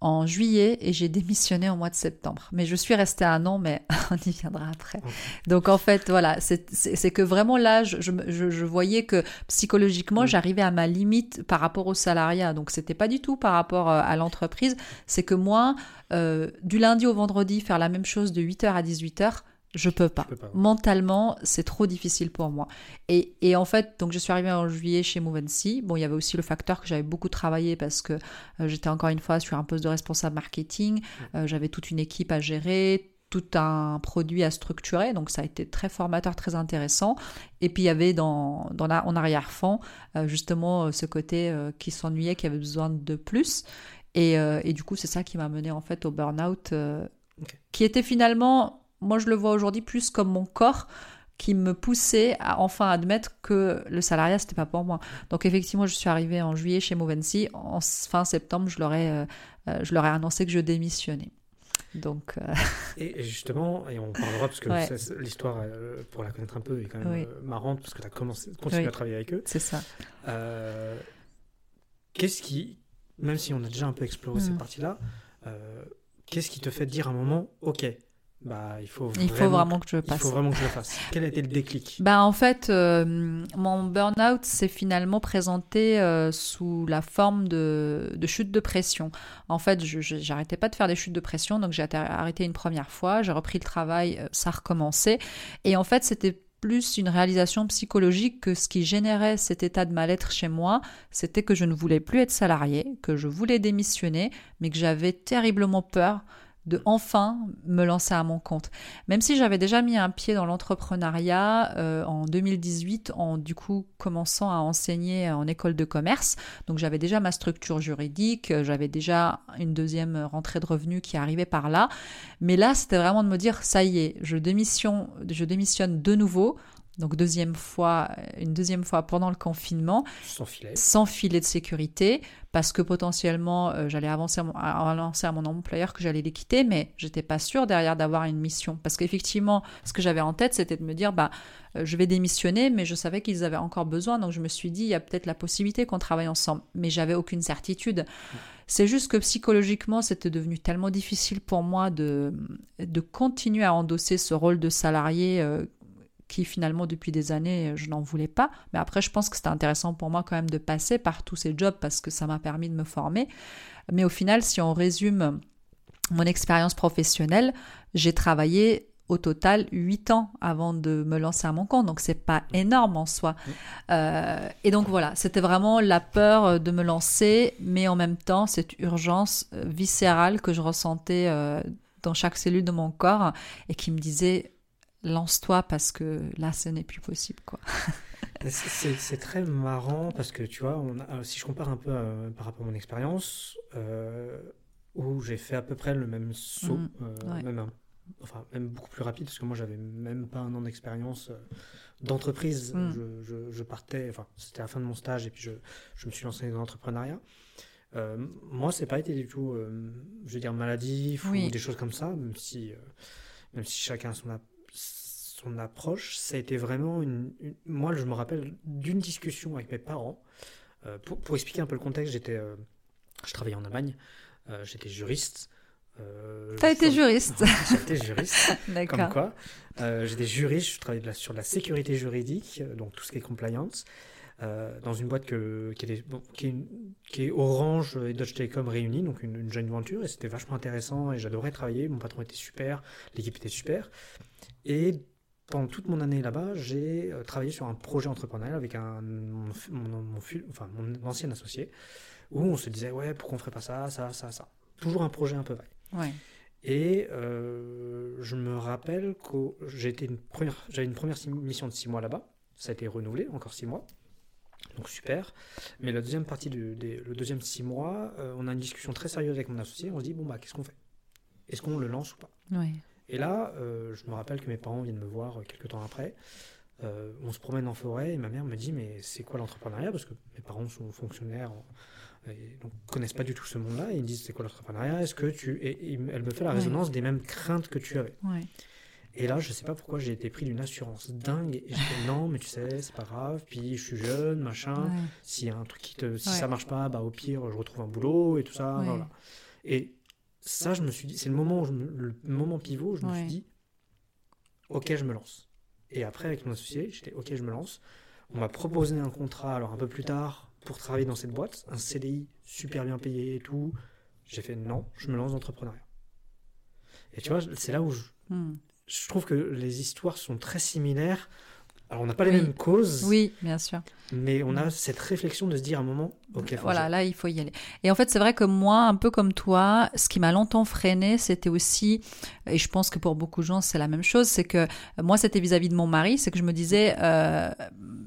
en juillet et j'ai démissionné au mois de septembre. Mais je suis restée un an, mais on y viendra après. Donc en fait, voilà, c'est que vraiment là, je, je, voyais que psychologiquement, j'arrivais à ma limite par rapport au salariat. Donc c'était pas du tout par rapport euh, à l'entreprise. C'est que moi, euh, du lundi au vendredi, faire la même chose de 8h à 18h, je peux pas. peux pas. Mentalement, c'est trop difficile pour moi. Et, et, en fait, donc je suis arrivée en juillet chez Movency. Bon, il y avait aussi le facteur que j'avais beaucoup travaillé parce que euh, j'étais encore une fois sur un poste de responsable marketing. Euh, j'avais toute une équipe à gérer, tout un produit à structurer, donc ça a été très formateur, très intéressant. Et puis il y avait dans, dans la, en arrière-fond euh, justement ce côté qui s'ennuyait, qui avait besoin de plus. Et, et du coup, c'est ça qui m'a mené en fait au burn-out, qui était finalement moi, je le vois aujourd'hui plus comme mon corps qui me poussait à enfin admettre que le salariat c'était pas pour moi. Donc effectivement, je suis arrivée en juillet chez Movency. En fin septembre, je leur ai, euh, euh, je leur ai annoncé que je démissionnais. Donc. Euh, et justement, et on parlera parce que l'histoire, pour la connaître un peu, est quand même marrante parce que tu as commencé, continué à travailler avec eux. C'est ça. Qu'est-ce qui, même si on a déjà un peu exploré cette mm. partie-là, qu'est-ce qui te fait dire à un moment, ok, bah, il faut, il faut vraiment que je passe. Il faut vraiment que je le fasse. Quel a été le déclic? bah, En fait, euh, mon burn-out s'est finalement présenté euh, sous la forme de, de, chute de pression. En fait, je n'arrêtais pas de faire des chutes de pression, donc j'ai arrêté une première fois, j'ai repris le travail, euh, ça recommençait. Et en fait, c'était plus une réalisation psychologique que ce qui générait cet état de mal-être chez moi, c'était que je ne voulais plus être salarié, que je voulais démissionner, mais que j'avais terriblement peur de enfin me lancer à mon compte. Même si j'avais déjà mis un pied dans l'entrepreneuriat euh, en 2018 en du coup commençant à enseigner en école de commerce. Donc j'avais déjà ma structure juridique, j'avais déjà une deuxième rentrée de revenus qui arrivait par là. Mais là, c'était vraiment de me dire ça y est, je démissionne, je démissionne de nouveau donc deuxième fois, une deuxième fois pendant le confinement, sans filet, sans filet de sécurité, parce que potentiellement euh, j'allais avancer à, annoncer à mon employeur que j'allais les quitter, mais j'étais pas sûre derrière d'avoir une mission, parce qu'effectivement, ce que j'avais en tête, c'était de me dire, bah, euh, je vais démissionner, mais je savais qu'ils avaient encore besoin, donc je me suis dit, il y a peut-être la possibilité qu'on travaille ensemble, mais j'avais aucune certitude. C'est juste que psychologiquement, c'était devenu tellement difficile pour moi de, de continuer à endosser ce rôle de salarié euh, qui finalement depuis des années je n'en voulais pas. Mais après je pense que c'était intéressant pour moi quand même de passer par tous ces jobs parce que ça m'a permis de me former. Mais au final, si on résume mon expérience professionnelle, j'ai travaillé au total 8 ans avant de me lancer à mon compte, donc c'est pas énorme en soi. Euh, et donc voilà, c'était vraiment la peur de me lancer, mais en même temps cette urgence euh, viscérale que je ressentais euh, dans chaque cellule de mon corps et qui me disait lance-toi parce que là ce n'est plus possible quoi. c'est très marrant parce que tu vois, on si je compare un peu par rapport à mon expérience, où j'ai fait à peu près le même saut, mmh, même un enfin même beaucoup plus rapide parce que moi j'avais même pas un an d'expérience euh, d'entreprise. Hmm. Je, je, partais, enfin c'était la fin de mon stage et puis je, je me suis lancé dans l'entrepreneuriat. Euh, moi, c'est pas été du tout, euh, je veux dire, maladif ou des choses comme ça, même si, euh, même si chacun a son, son approche. Ça a été vraiment une, Moi, je me rappelle d'une discussion avec mes parents. Pour, pour, expliquer un peu le contexte, j'étais, je travaillais en Allemagne, j'étais juriste. Euh, T'as été juriste. Été juriste. D'accord. Comme quoi. Euh, J'étais juriste, je travaillais sur la sécurité juridique, euh, donc tout ce qui est compliance, euh, dans une boîte que, qui, est, qui, est, qui, est, Orange et Dodge Telecom réunis, donc une, une jeune venture, et c'était vachement intéressant et j'adorais travailler. Mon patron était super, l'équipe était super. Et pendant toute mon année là-bas, j'ai euh, travaillé sur un projet entrepreneurial avec un, mon, mon, mon, enfin, mon ancien associé, où on se disait, ouais, pourquoi on ferait pas ça, ça, ça, ça. Toujours un projet un peu vague. Et euh, je me rappelle que j'avais une première, une première mission de six mois là-bas. Ça a été renouvelé, encore six mois. Donc super. Mais la deuxième partie, du, le deuxième six mois, euh, on a une discussion très sérieuse avec mon associé. On se dit, bon, bah, qu'est-ce qu'on fait? Est-ce qu'on le lance ou pas? Et là, euh, je me rappelle que mes parents viennent me voir quelques temps après. on se promène en forêt et ma mère me dit, mais c'est quoi l'entrepreneuriat? Parce que mes parents sont fonctionnaires et donc connaissent pas du tout ce monde-là, et ils me disent c'est quoi l'entrepreneuriat? Est-ce que tu et, elle me fait la résonance des mêmes craintes que tu avais. Et là, je sais pas pourquoi j'ai été pris d'une assurance dingue. Et je dis non, mais tu sais, c'est pas grave. Puis je suis jeune, machin. A un truc qui te, si ça marche pas, bah au pire, je retrouve un boulot et tout ça. Voilà. Et ça, je me suis dit, c'est le moment, où le moment pivot, où je me suis dit, ok, je me lance. Et après, avec mon associé, j'étais ok, je me lance. On m'a proposé un contrat, alors un peu plus tard, pour travailler dans cette boîte, un CDI super bien payé et tout. J'ai fait non, je me lance dans l'entrepreneuriat. Et tu vois, c'est là où je, hmm. je trouve que les histoires sont très similaires alors, on n'a pas les mêmes causes. Oui, bien sûr. Mais on a cette réflexion de se dire à un moment, ok. Voilà, là, il faut y aller. Et en fait, c'est vrai que moi, un peu comme toi, ce qui m'a longtemps freiné, c'était aussi, et je pense que pour beaucoup de gens, c'est la même chose, c'est que moi, c'était vis-à-vis de mon mari, c'est que je me disais, euh,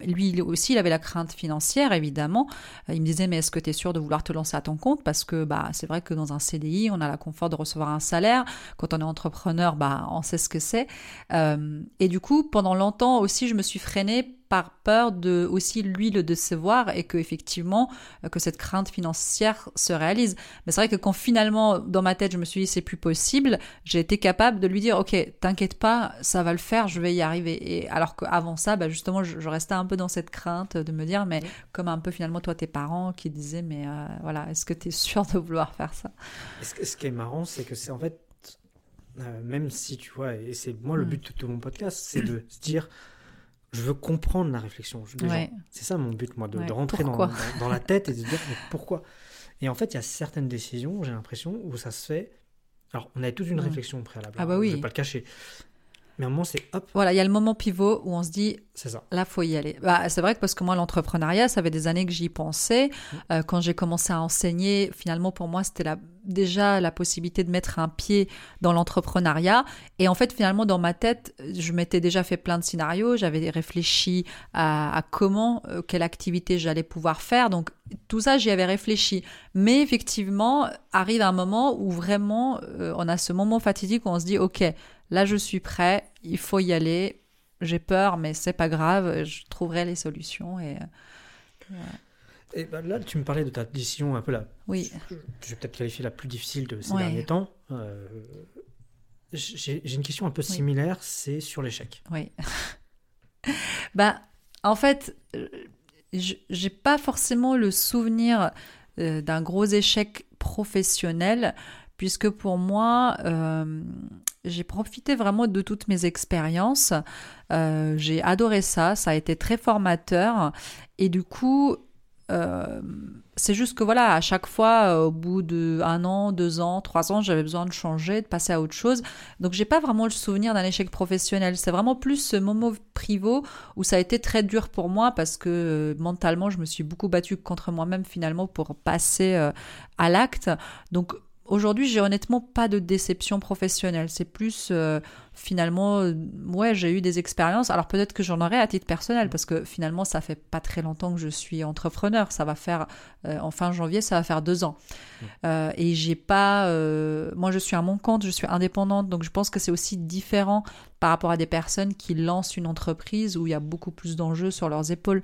lui aussi, il avait la crainte financière, évidemment. Il me disait, mais est-ce que tu es sûr de vouloir te lancer à ton compte? Parce que bah, c'est vrai que dans un CDI, on a la confort de recevoir un salaire. Quand on est entrepreneur, bah, on sait ce que c'est. Euh, et du coup, pendant longtemps aussi, je me suis freinée par peur de aussi lui le décevoir et que effectivement euh, que cette crainte financière se réalise. Mais c'est vrai que quand finalement dans ma tête je me suis dit c'est plus possible, j'ai été capable de lui dire ok t'inquiète pas ça va le faire, je vais y arriver. Et alors qu'avant ça, bah justement je, restais un peu dans cette crainte de me dire mais comme un peu finalement toi tes parents qui disaient mais euh, voilà est-ce que tu es sûr de vouloir faire ça? Ce qui est marrant c'est que c'est en fait euh, même si tu vois et c'est moi le hmm. but de mon podcast c'est de se dire je veux comprendre la réflexion C'est ça mon but, moi, de, rentrer dans, dans, la tête et de dire pourquoi? Et en fait, il y a certaines décisions, j'ai l'impression, où ça se fait. Alors, on a toute une réflexion préalable. Ah bah oui. Je vais pas le cacher. Mais à un moment, c'est hop. Voilà, il y a le moment pivot où on se dit, c'est ça. Là, faut y aller. Bah, c'est vrai que parce que moi, l'entrepreneuriat, ça fait des années que j'y pensais. Mmh. Euh, quand j'ai commencé à enseigner, finalement, pour moi, c'était la, déjà la possibilité de mettre un pied dans l'entrepreneuriat. Et en fait, finalement, dans ma tête, je m'étais déjà fait plein de scénarios. J'avais réfléchi à, comment, euh, quelle activité j'allais pouvoir faire. Donc, tout ça, j'y avais réfléchi. Mais effectivement, arrive un moment où vraiment, euh, on a ce moment fatidique où on se dit, OK, là je suis prêt, il faut y aller. J'ai peur, mais c'est pas grave, je trouverai les solutions. Et, euh, et ben là, tu me parlais de ta décision un peu là. Oui. Je vais peut-être qualifier la plus difficile de ces derniers temps. Euh, j'ai une question un peu similaire, c'est sur l'échec. Oui. bah, en fait, euh, j'ai pas forcément le souvenir d'un gros échec professionnel, puisque pour moi, j'ai profité vraiment de toutes mes expériences. Euh, j'ai adoré ça, ça a été très formateur. Et du coup, euh, c'est juste que voilà, à chaque fois, euh, au bout de un an, deux ans, trois ans, j'avais besoin de changer, de passer à autre chose. Donc j'ai pas vraiment le souvenir d'un échec professionnel. C'est vraiment plus ce moment privot où ça a été très dur pour moi parce que euh, mentalement, je me suis beaucoup battue contre moi-même finalement pour passer à l'acte. Donc Aujourd'hui, j'ai honnêtement pas de déception professionnelle. C'est plus euh, finalement, euh, ouais, j'ai eu des expériences. Alors peut-être que j'en aurai à titre personnel parce que finalement, ça fait pas très longtemps que je suis entrepreneur. Ça va faire euh, en fin janvier, ça va faire deux ans. Mmh. et j'ai pas, moi, je suis à mon compte, je suis indépendante, donc je pense que c'est aussi différent par rapport à des personnes qui lancent une entreprise où il y a beaucoup plus d'enjeux sur leurs épaules.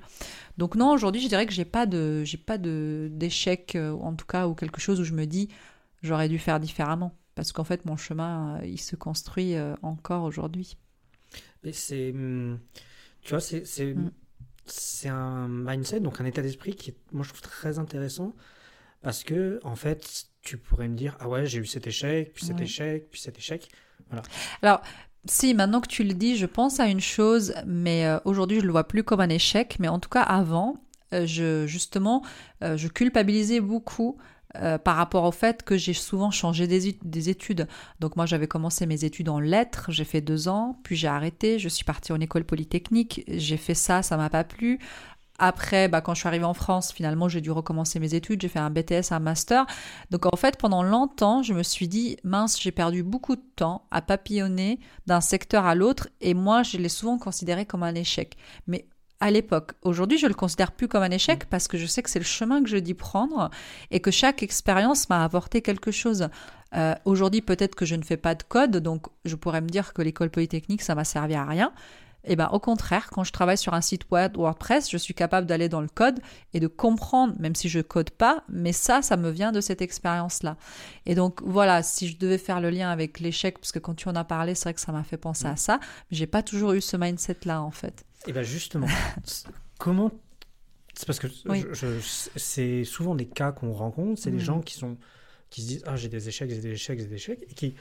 Donc non, aujourd'hui, je dirais que j'ai pas de, j'ai pas de d'échec, en tout cas, ou quelque chose où je me dis j'aurais dû faire différemment. Parce qu'en fait, mon chemin, euh, il se construit euh, encore aujourd'hui. C'est. Hum, tu vois, c'est. Mm. C'est un mindset, donc un état d'esprit qui est, moi, je trouve très intéressant. Parce que, en fait, tu pourrais me dire Ah ouais, j'ai eu cet échec, puis cet échec, puis cet échec. Voilà. Alors, si, maintenant que tu le dis, je pense à une chose, mais euh, aujourd'hui, je le vois plus comme un échec. Mais en tout cas, avant, je, justement, je culpabilisais beaucoup euh, par rapport au fait que j'ai souvent changé des, études. Donc moi j'avais commencé mes études en lettres, j'ai fait deux ans, puis j'ai arrêté, je suis partie en école polytechnique, j'ai fait ça, ça m'a pas plu. Après, bah, quand je suis arrivée en France, finalement, j'ai dû recommencer mes études. J'ai fait un BTS, un master. Donc, en fait, pendant longtemps, je me suis dit, mince, j'ai perdu beaucoup de temps à papillonner d'un secteur à l'autre. Et moi, je l'ai souvent considéré comme un échec. Mais à l'époque. Aujourd'hui, je le considère plus comme un échec mm. parce que je sais que c'est le chemin que je dis prendre et que chaque expérience m'a apporté quelque chose. Euh, aujourd'hui, peut-être que je ne fais pas de code, donc je pourrais me dire que l'école polytechnique, ça m'a servi à rien. Et eh ben, au contraire, quand je travaille sur un site web WordPress, je suis capable d'aller dans le code et de comprendre, même si je code pas, mais ça, ça me vient de cette expérience-là. Et donc, voilà, si je devais faire le lien avec l'échec, parce que quand tu en as parlé, c'est vrai que ça m'a fait penser à mm. ça, mais j'ai pas toujours eu ce mindset-là, en fait. Et bien justement, comment C'est parce que c'est souvent des cas qu'on rencontre, c'est des mm. gens qui sont qui se disent ah j'ai des échecs, j'ai des échecs, j'ai des échecs, et qui,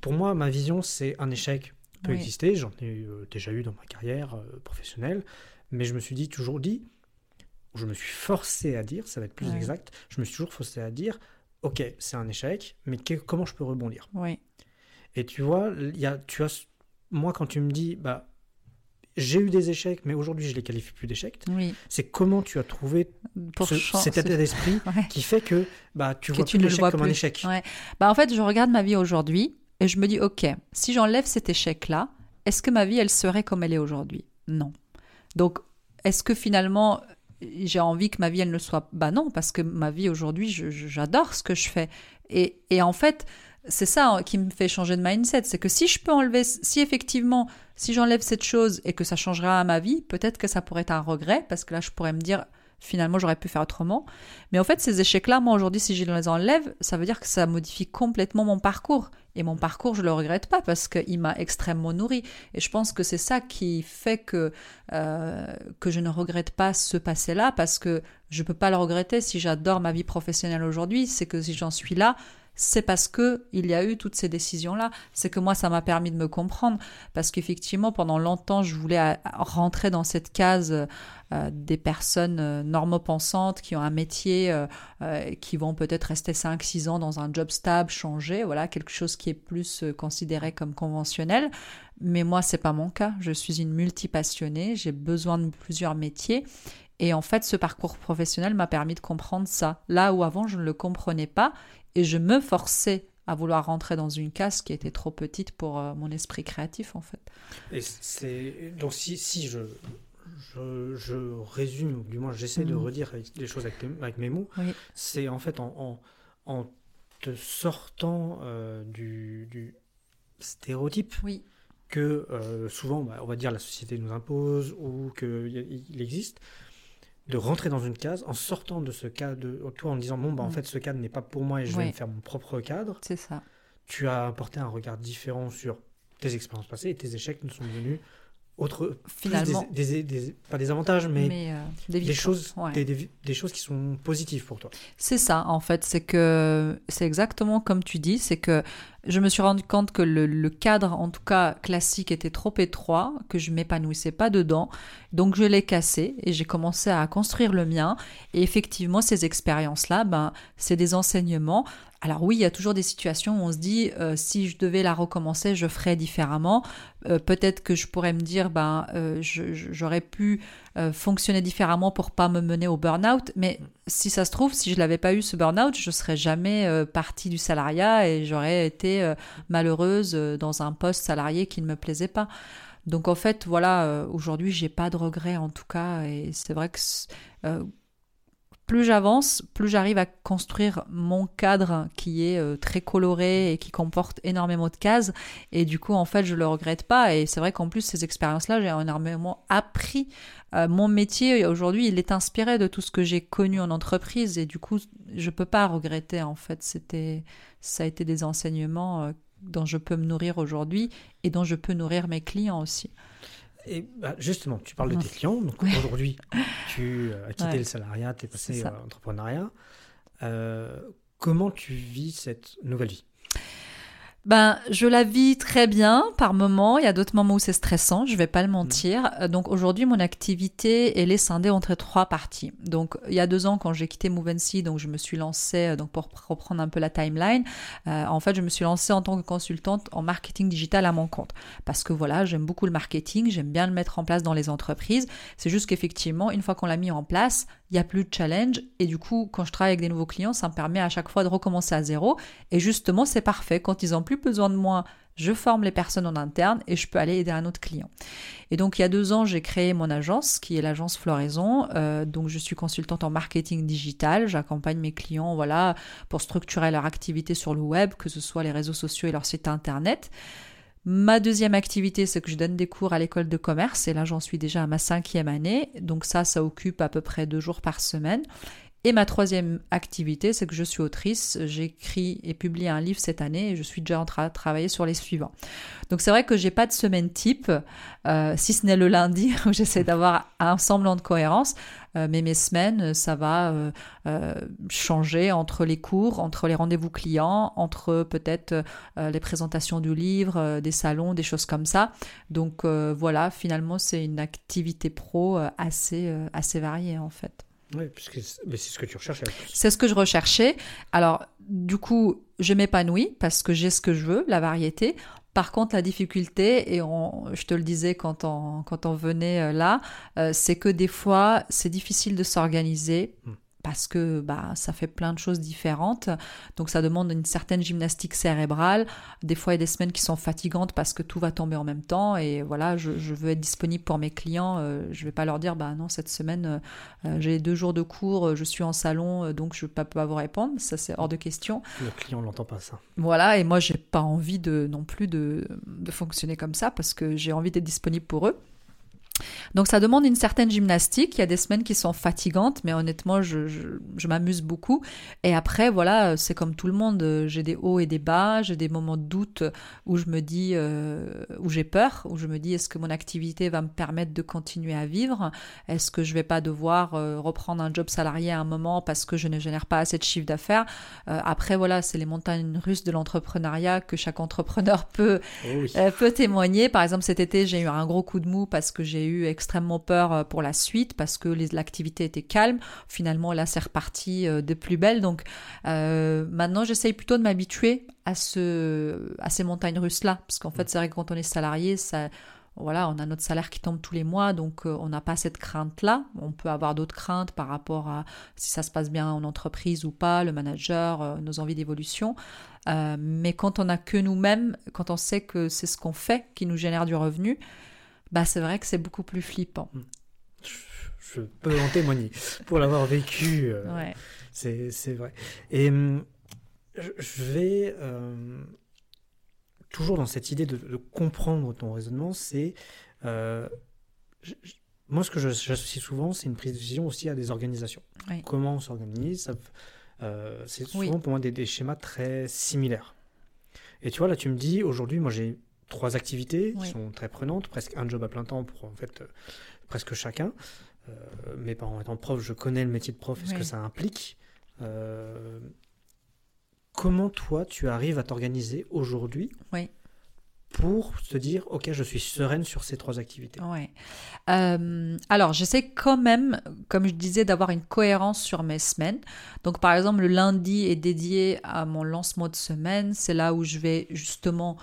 pour moi, ma vision c'est un échec peut exister, j'en ai euh, déjà eu dans ma carrière euh, professionnelle, mais je me suis dit toujours dit, je me suis forcé à dire, ça va être plus exact, je me suis toujours forcé à dire ok c'est un échec, mais comment je peux rebondir? Et tu vois, y a, tu as, moi quand tu me dis bah j'ai eu des échecs, mais aujourd'hui je les qualifie plus d'échecs. Oui. C'est comment tu as trouvé cet état d'esprit qui fait que bah, tu vois tu plus l'échec comme un échec. Bah, en fait, je regarde ma vie aujourd'hui et je me dis, ok, si j'enlève cet échec-là, est-ce que ma vie, elle serait comme elle est aujourd'hui? Non. Donc, est-ce que finalement, j'ai envie que ma vie, elle ne soit... Bah non, parce que ma vie aujourd'hui, j'adore ce que je fais. Et, et en fait, c'est ça hein, qui me fait changer de mindset. C'est que si je peux enlever, si effectivement, si j'enlève cette chose et que ça changera ma vie, peut-être que ça pourrait être un regret, parce que là, je pourrais me dire, finalement, j'aurais pu faire autrement. Mais en fait, ces échecs-là, moi, aujourd'hui, si je les enlève, ça veut dire que ça modifie complètement mon parcours. Et mon parcours, je le regrette pas parce qu'il m'a extrêmement nourri. Et je pense que c'est ça qui fait que, euh, que je ne regrette pas ce passé-là parce que je peux pas le regretter si j'adore ma vie professionnelle aujourd'hui. C'est que si j'en suis là, c'est parce que il y a eu toutes ces décisions là c'est que moi ça m'a permis de me comprendre. Parce qu'effectivement pendant longtemps je voulais euh, rentrer dans cette case euh, des personnes euh, normopensantes qui ont un métier qui vont peut-être rester 5 6 ans dans un job stable changer voilà quelque chose qui est plus considéré comme conventionnel. Mais moi c'est pas mon cas. Je suis une multipassionnée. J'ai besoin de plusieurs métiers. Et en fait, ce parcours professionnel m'a permis de comprendre ça. Là où avant, je ne le comprenais pas et je me forçais à vouloir rentrer dans une case qui était trop petite pour euh, mon esprit créatif, en fait. Et c'est... Donc si, si je, je, résume, ou du moins j'essaie de mm. redire les choses avec, mes mots, c'est en fait en, en, te sortant euh, du, du, stéréotype oui. que euh, souvent, bah, on va dire, la société nous impose ou qu'il existe, de rentrer dans une case en sortant de ce cadre, toi en disant bon bah en mm. fait ce cadre n'est pas pour moi et je vais me faire mon propre cadre. C'est ça. Tu as apporté un regard différent sur tes expériences passées et tes échecs ne sont devenus autre finalement des, pas des avantages mais, euh, des, choses des, choses qui sont positives pour toi c'est ça en fait c'est que c'est exactement comme tu dis c'est que je me suis rendu compte que le, cadre, en tout cas classique, était trop étroit, que je m'épanouissais pas dedans. Donc je l'ai cassé et j'ai commencé à construire le mien. Et effectivement, ces expériences-là, ben, c'est des enseignements. Alors oui, il y a toujours des situations où on se dit euh, si je devais la recommencer, je ferais différemment. Euh, peut-être que je pourrais me dire ben euh, j'aurais pu fonctionner différemment pour pas me mener au burn-out. Mais si ça se trouve, si je l'avais pas eu ce burn-out, je serais jamais partie du salariat et j'aurais été malheureuse dans un poste salarié qui ne me plaisait pas. Donc en fait, voilà, aujourd'hui, j'ai pas de regrets en tout cas, et c'est vrai que plus j'avance, plus j'arrive à construire mon cadre qui est euh, très coloré et qui comporte énormément de cases. Et du coup, en fait, je le regrette pas. Et c'est vrai qu'en plus, ces expériences-là, j'ai énormément appris. Euh, mon métier aujourd'hui, il est inspiré de tout ce que j'ai connu en entreprise. Et du coup, je peux pas regretter. En fait, c'était, ça a été des enseignements euh, dont je peux me nourrir aujourd'hui et dont je peux nourrir mes clients aussi. Et bah, justement, tu parles de tes clients. Donc aujourd'hui, tu as quitté le salariat, tu es passé à l'entrepreneuriat. Euh, comment tu vis cette nouvelle vie? Ben, je la vis très bien par moments. Il y a d'autres moments où c'est stressant, je vais pas le mm. mentir. Euh, donc aujourd'hui, mon activité, elle est scindée entre trois parties. Donc il y a deux ans, quand j'ai quitté Movency, donc je me suis lancée, euh, donc pour reprendre un peu la timeline, euh, en fait, je me suis lancée en tant que consultante en marketing digital à mon compte. Parce que voilà, j'aime beaucoup le marketing, j'aime bien le mettre en place dans les entreprises. C'est juste qu'effectivement, une fois qu'on l'a mis en place, il n'y a plus de challenge. Et du coup, quand je travaille avec des nouveaux clients, ça me permet à chaque fois de recommencer à zéro. Et justement, c'est parfait. Quand ils ont plus besoin de moi, je forme les personnes en interne et je peux aller aider un autre client. Et donc il y a deux ans, j'ai créé mon agence qui est l'agence Floraison. Euh, donc je suis consultante en marketing digital. J'accompagne mes clients, voilà, pour structurer leur activité sur le web, que ce soit les réseaux sociaux et leur site internet. Ma deuxième activité, c'est que je donne des cours à l'école de commerce et là j'en suis déjà à ma cinquième année. Donc ça, ça occupe à peu près deux jours par semaine. Et ma troisième activité, c'est que je suis autrice. J'écris et publie un livre cette année et je suis déjà en train de travailler sur les suivants. Donc c'est vrai que j'ai pas de semaine type, euh, si ce n'est le lundi où j'essaie d'avoir un semblant de cohérence. Euh, mais mes semaines, ça va euh, changer entre les cours, entre les rendez-vous clients, entre peut-être les présentations du livre, des salons, des choses comme ça. Donc voilà, finalement, c'est une activité pro assez, assez variée en fait. Oui, puisque c'est ce que tu recherchais. C'est ce que je recherchais. Alors, du coup, je m'épanouis parce que j'ai ce que je veux, la variété. Par contre, la difficulté, et je te le disais quand on, quand on venait euh, là, euh, c'est que des fois, c'est difficile de s'organiser. Hmm parce que bah, ça fait plein de choses différentes. Donc ça demande une certaine gymnastique cérébrale. Des fois, il y a des semaines qui sont fatigantes parce que tout va tomber en même temps. Et voilà, je, veux être disponible pour mes clients. Euh, je ne vais pas leur dire, bah non, cette semaine, euh, euh, j'ai deux jours de cours, je suis en salon, donc je ne peux pas vous répondre. Ça, c'est hors de question. Le client n'entend pas ça. Voilà, et moi, j'ai pas envie de non plus de, de fonctionner comme ça parce que j'ai envie d'être disponible pour eux. Donc ça demande une certaine gymnastique. Il y a des semaines qui sont fatigantes, mais honnêtement, je, je, m'amuse beaucoup. Et après, voilà, c'est comme tout le monde. J'ai des hauts et des bas. J'ai des moments de doute où je me dis, euh, où j'ai peur, où je me dis, est-ce que mon activité va me permettre de continuer à vivre? Est-ce que je vais pas devoir euh, reprendre un job salarié à un moment parce que je ne génère pas assez de chiffre d'affaires? Euh, Après, voilà, c'est les montagnes russes de l'entrepreneuriat que chaque entrepreneur peut, oh peut témoigner. Par exemple, cet été, j'ai eu un gros coup de mou parce que j'ai eu extrêmement peur euh, pour la suite parce que l'activité était calme. Finalement, là, c'est reparti euh, de plus belle. Donc euh, maintenant, j'essaye plutôt de m'habituer à, ce, à ces montagnes russes-là. Parce qu'en fait, c'est vrai que quand on est salarié, ça voilà, on a notre salaire qui tombe tous les mois, donc on n'a pas cette crainte-là. On peut avoir d'autres craintes par rapport à si ça se passe bien en entreprise ou pas, le manager, nos envies d'évolution. mais quand on n'a que nous-mêmes, quand on sait que c'est ce qu'on fait qui nous génère du revenu, bah c'est vrai que c'est beaucoup plus flippant. Hmm. Je, peux en témoigner. Pour l'avoir vécu, euh, c'est vrai. Et hum, je vais euh, toujours dans cette idée de, comprendre ton raisonnement, c'est... Euh, moi, ce que j'associe souvent, c'est une prise de décision aussi à des organisations. Comment on s'organise C'est souvent pour moi des, des, schémas très similaires. Et tu vois, là, tu me dis, aujourd'hui, moi, j'ai trois activités qui sont très prenantes, presque un job à plein temps pour en fait euh, presque chacun. Euh, mes parents étant prof, je connais le métier de prof et ce que ça implique. Euh, comment toi tu arrives à t'organiser aujourd'hui pour te dire ok je suis sereine sur ces trois activités? Ouais. Euh, alors, j'essaie quand même, comme je disais, d'avoir une cohérence sur mes semaines. Donc, par exemple, le lundi est dédié à mon lancement de semaine. C'est là où je vais justement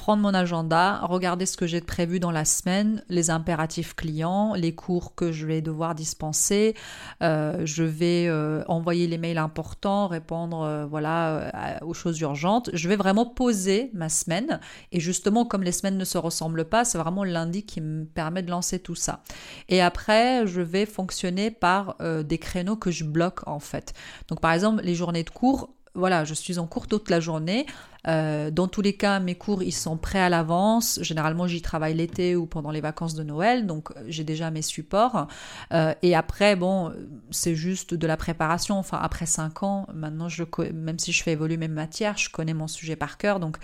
prendre mon agenda, regarder ce que j'ai prévu dans la semaine, les impératifs clients, les cours que je vais devoir dispenser. Euh, je vais euh, envoyer les mails importants, répondre euh, voilà aux choses urgentes. Je vais vraiment poser ma semaine et justement comme les semaines ne se ressemblent pas, c'est vraiment le lundi qui me permet de lancer tout ça. Et après, je vais fonctionner par des créneaux que je bloque en fait. Donc par exemple, les journées de cours voilà, je suis en cours toute la journée. Euh, dans tous les cas, mes cours, ils sont prêts à l'avance. Généralement, j'y travaille l'été ou pendant les vacances de Noël, donc euh, j'ai déjà mes supports. Euh, et après, bon, c'est juste de la préparation. Enfin, après cinq ans, maintenant, je, même si je fais évoluer mes matières, je connais mon sujet par cœur. Donc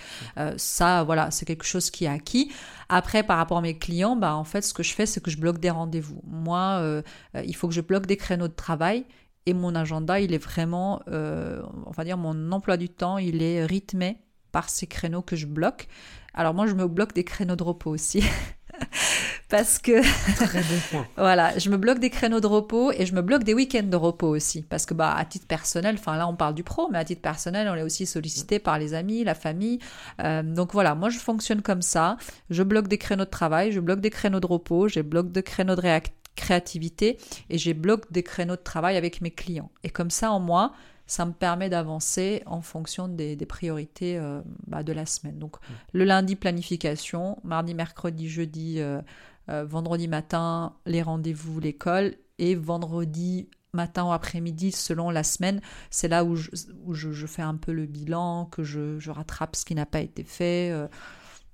ça, voilà, c'est quelque chose qui est acquis. Après, par rapport à mes clients, bah, en fait, ce que je fais, c'est que je bloque des rendez-vous. Moi, il faut que je bloque des créneaux de travail et mon agenda, il est vraiment, euh, on va dire, mon emploi du temps, il est rythmé par ces créneaux que je bloque. Alors moi, je me bloque des créneaux de repos aussi. parce que Très bon point. voilà, je me bloque des créneaux de repos et je me bloque des week-ends de repos aussi parce que bah à titre personnel, enfin là on parle du pro, mais à titre personnel, on est aussi sollicité par les amis, la famille. Euh, donc voilà, moi je fonctionne comme ça. Je bloque des créneaux de travail, je bloque des créneaux de repos, je bloque des créneaux de réact créativité et j'ai bloqué des créneaux de travail avec mes clients. Et comme ça, en moi, ça me permet d'avancer en fonction des, priorités euh, bah, de la semaine. Donc le lundi, planification, mardi, mercredi, jeudi, euh, euh, vendredi matin, les rendez-vous, l'école, et vendredi matin ou après-midi, selon la semaine, c'est là où, je, où je, fais un peu le bilan, que je, je rattrape ce qui n'a pas été fait.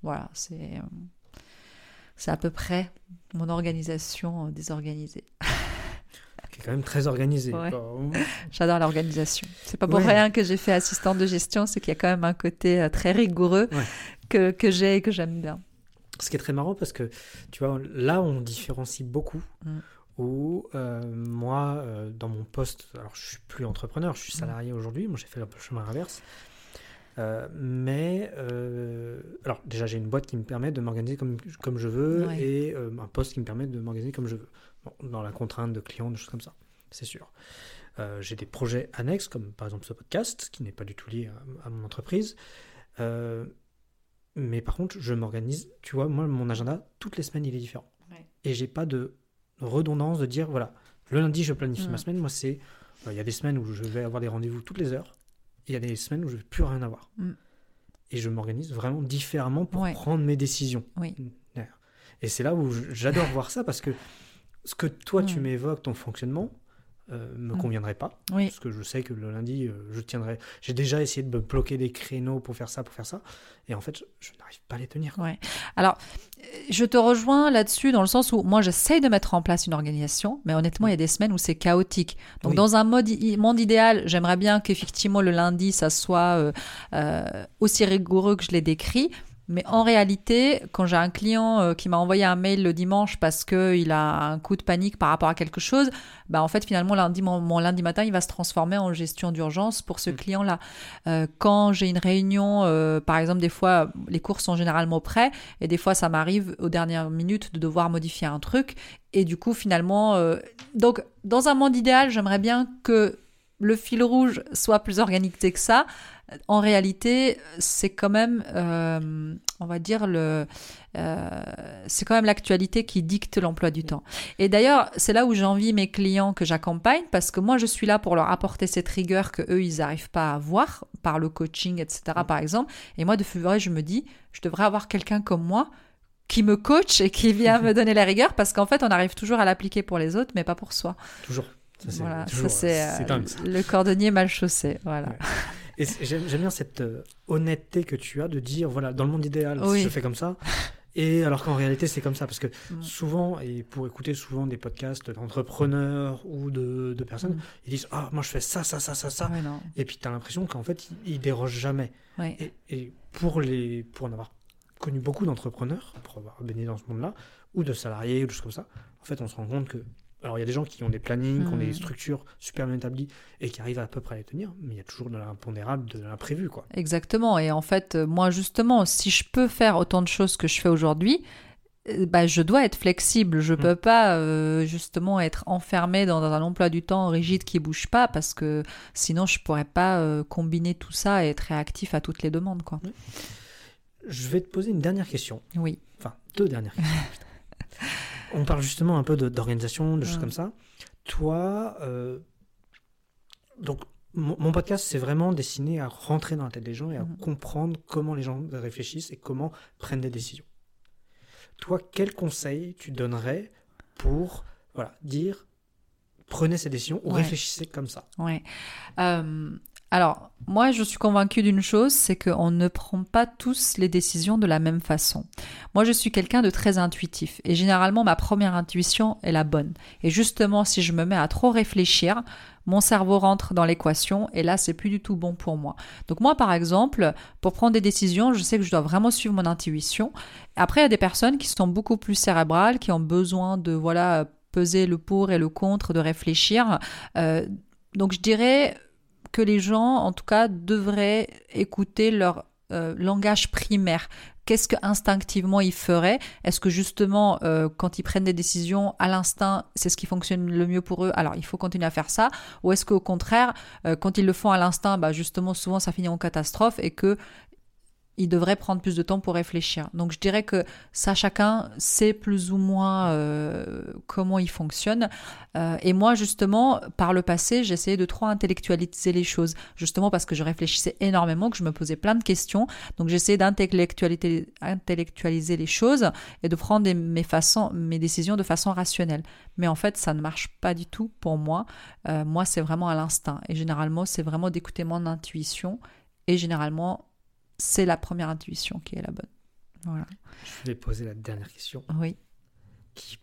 voilà, c'est c'est à peu près mon organisation euh, désorganisée. Qui est quand même très organisée. J'adore l'organisation. C'est pas pour rien que j'ai fait assistante de gestion, c'est qu'il y a quand même un côté euh, très rigoureux que, que j'ai et que j'aime bien. Ce qui est très marrant parce que, tu vois, là, on différencie beaucoup. Mm. Où euh, moi, dans mon poste, alors je suis plus entrepreneur, je suis mm. salarié aujourd'hui, moi j'ai fait le chemin inverse. Euh, mais euh, alors déjà j'ai une boîte qui me permet de m'organiser comme, comme je veux et euh, un poste qui me permet de m'organiser comme je veux, dans la contrainte de clients, des choses comme ça, c'est sûr. j'ai des projets annexes comme par exemple ce podcast qui n'est pas du tout lié à, mon entreprise. mais par contre je m'organise, tu vois, moi mon agenda toutes les semaines il est différent. Et j'ai pas de redondance de dire voilà, le lundi je planifie ma semaine, moi c'est il y a des semaines où je vais avoir des rendez-vous toutes les heures il y a des semaines où je ne veux plus rien avoir. Mm. Et je m'organise vraiment différemment pour prendre mes décisions. Oui. Et c'est là où j'adore voir ça parce que ce que toi tu mm. m'évoques, ton fonctionnement, euh, me mm. conviendrait pas. Parce que je sais que le lundi, euh, je tiendrai. J'ai déjà essayé de me bloquer des créneaux pour faire ça, pour faire ça. Et en fait, je, n'arrive pas à les tenir. Ouais. Alors, euh, je te rejoins là-dessus dans le sens où moi, j'essaye de mettre en place une organisation, mais honnêtement, il y a des semaines où c'est chaotique. Donc, dans un mode, monde idéal, j'aimerais bien qu'effectivement le lundi, ça soit aussi rigoureux que je l'ai décrit. Mais en réalité, quand j'ai un client euh, qui m'a envoyé un mail le dimanche parce qu'il a un coup de panique par rapport à quelque chose, bah en fait finalement lundi, mon, lundi matin, il va se transformer en gestion d'urgence pour ce mm. client-là. Euh, quand j'ai une réunion, euh, par exemple, des fois les cours sont généralement prêts et des fois ça m'arrive aux dernières minutes de devoir modifier un truc et du coup finalement, donc dans un monde idéal, j'aimerais bien que le fil rouge soit plus organisé que ça en réalité, c'est quand même, euh, on va dire, le, euh, c'est quand même l'actualité qui dicte l'emploi du temps. Et d'ailleurs, c'est là où j'envie mes clients que j'accompagne parce que moi, je suis là pour leur apporter cette rigueur que eux, ils n'arrivent pas à avoir par le coaching, etc., par exemple. Et moi, de vrai, je me dis, je devrais avoir quelqu'un comme moi qui me coach et qui vient me donner la rigueur parce qu'en fait, on arrive toujours à l'appliquer pour les autres, mais pas pour soi. Toujours. Ça, voilà, ça c'est euh, le cordonnier mal chaussé. Voilà. Et j'aime bien cette euh, honnêteté que tu as de dire, voilà, dans le monde idéal, je fais comme ça. Et alors qu'en réalité, c'est comme ça. Parce que mm. souvent, et pour écouter souvent des podcasts d'entrepreneurs ou de, de personnes, mm. ils disent Ah, moi je fais ça, ça, ça, ça, ça. et puis tu as l'impression qu'en fait, ils, dérogent jamais. Et, et, pour, les, pour en avoir connu beaucoup d'entrepreneurs, pour avoir baigné dans ce monde-là, ou de salariés, ou des choses comme ça, en fait, on se rend compte que Alors il y a des gens qui ont des plannings, qui ont des Hmm. structures super bien établies et qui arrivent à peu près à les tenir, mais il y a toujours de l'impondérable, de l'imprévu, quoi. Exactement. Et en fait, euh, moi, justement, si je peux faire autant de choses que je fais aujourd'hui, euh, bah, je dois être flexible. Je Mm. peux pas, euh, justement, être enfermé dans, dans un emploi du temps rigide qui bouge pas parce que sinon, je pourrais pas euh, combiner tout ça et être réactif à toutes les demandes, quoi. Je vais te poser une dernière question. Oui. Enfin, deux dernières questions. On parle justement un peu d'organisation, de, choses Mm. comme ça. Toi, euh, donc, mon, podcast, c'est vraiment destiné à rentrer dans la tête des gens et à Mhm. comprendre comment les gens réfléchissent et comment prennent des décisions. Toi, quel conseil tu donnerais pour voilà, dire prenez ces décisions ou Ouais. réfléchissez comme ça? Ouais. Euh, alors, moi, je suis convaincue d'une chose, c'est qu'on ne prend pas tous les décisions de la même façon. Moi, je suis quelqu'un de très intuitif et généralement, ma première intuition est la bonne. Et justement, si je me mets à trop réfléchir, mon cerveau rentre dans l'équation et là, c'est plus du tout bon pour moi. Donc moi, par exemple, pour prendre des décisions, je sais que je dois vraiment suivre mon intuition. Après, il y a des personnes qui sont beaucoup plus cérébrales, qui ont besoin de voilà peser le pour et le contre, de réfléchir. Euh, donc je dirais que les gens, en tout cas, devraient écouter leur euh, langage primaire. Qu'est-ce que instinctivement ils feraient? Est-ce que justement, euh, quand ils prennent des décisions à l'instinct, c'est ce qui fonctionne le mieux pour eux Alors il faut continuer à faire ça? Ou est-ce qu'au contraire, euh, quand ils le font à l'instinct, bah, justement, souvent ça finit en catastrophe et que il devrait prendre plus de temps pour réfléchir. Donc je dirais que ça, chacun sait plus ou moins euh, comment il fonctionne. Euh, et moi, justement, par le passé, j'essayais de trop intellectualiser les choses, justement parce que je réfléchissais énormément, que je me posais plein de questions. Donc j'essayais d'intellectualiser intellectualiser les choses et de prendre mes, façons, mes décisions de façon rationnelle. Mais en fait, ça ne marche pas du tout pour moi. Euh, moi, c'est vraiment à l'instinct. Et généralement, c'est vraiment d'écouter mon intuition. Et généralement, c'est la première intuition qui est la bonne. Voilà. Je vais poser la dernière question Oui. qui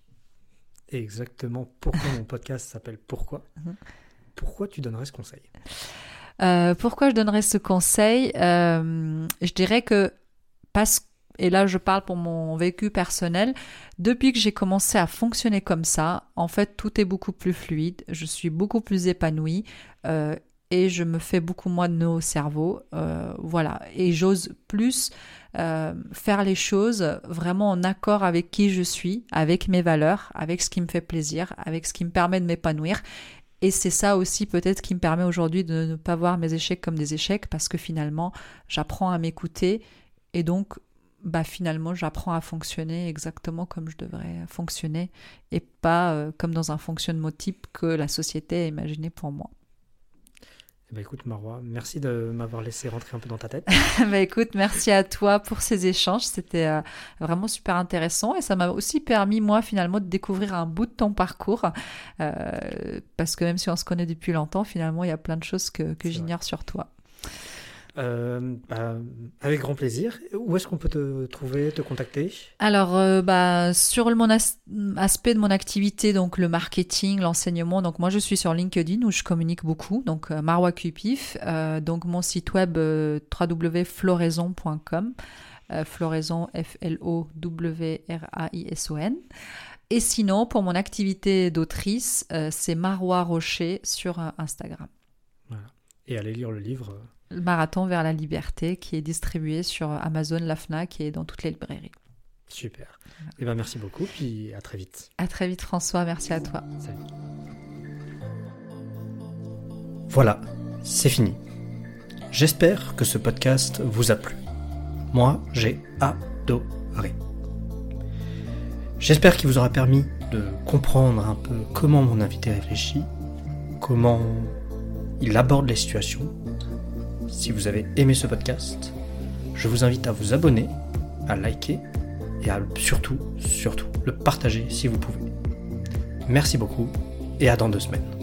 est exactement pourquoi mon podcast s'appelle Pourquoi? Mhm. Pourquoi tu donnerais ce conseil? Euh, pourquoi je donnerais ce conseil? Euh, Je dirais que parce et là je parle pour mon vécu personnel, depuis que j'ai commencé à fonctionner comme ça, en fait tout est beaucoup plus fluide, je suis beaucoup plus épanouie euh, et je me fais beaucoup moins de nœuds au cerveau, euh, voilà, et j'ose plus euh, faire les choses vraiment en accord avec qui je suis, avec mes valeurs, avec ce qui me fait plaisir, avec ce qui me permet de m'épanouir. Et c'est ça aussi peut-être qui me permet aujourd'hui de ne pas voir mes échecs comme des échecs parce que finalement j'apprends à m'écouter et donc bah finalement j'apprends à fonctionner exactement comme je devrais fonctionner et pas euh, comme dans un fonctionnement type que la société a imaginé pour moi. Ben, écoute Marois, merci de m'avoir laissé rentrer un peu dans ta tête. bah écoute, merci à toi pour ces échanges, c'était euh, vraiment super intéressant et ça m'a aussi permis moi finalement de découvrir un bout de ton parcours euh, parce que même si on se connaît depuis longtemps, finalement il y a plein de choses que, que j'ignore sur toi. Euh, bah, avec grand plaisir. Où est-ce qu'on peut te trouver, te contacter? Alors, euh, bah, sur le, mon as- aspect de mon activité, donc le marketing, l'enseignement, donc moi je suis sur LinkedIn où je communique beaucoup, donc euh, Marwa Cupif, euh, donc mon site web www.floraison.com, Floraison F-L-O-W-R-A-I-S-O-N. Et sinon, pour mon activité d'autrice, c'est Marwa Rocher sur Instagram. Et allez lire le livre. Le marathon vers la liberté qui est distribué sur Amazon, la FNAC et dans toutes les librairies. Super. Et ben merci beaucoup, puis à très vite. À très vite François, merci à toi. Salut. Voilà, c'est fini. J'espère que ce podcast vous a plu. Moi, j'ai adoré. J'espère qu'il vous aura permis de comprendre un peu comment mon invité réfléchit, comment il aborde les situations. Si vous avez aimé ce podcast, je vous invite à vous abonner, à liker et à surtout, surtout le partager si vous pouvez. Merci beaucoup et à dans deux semaines.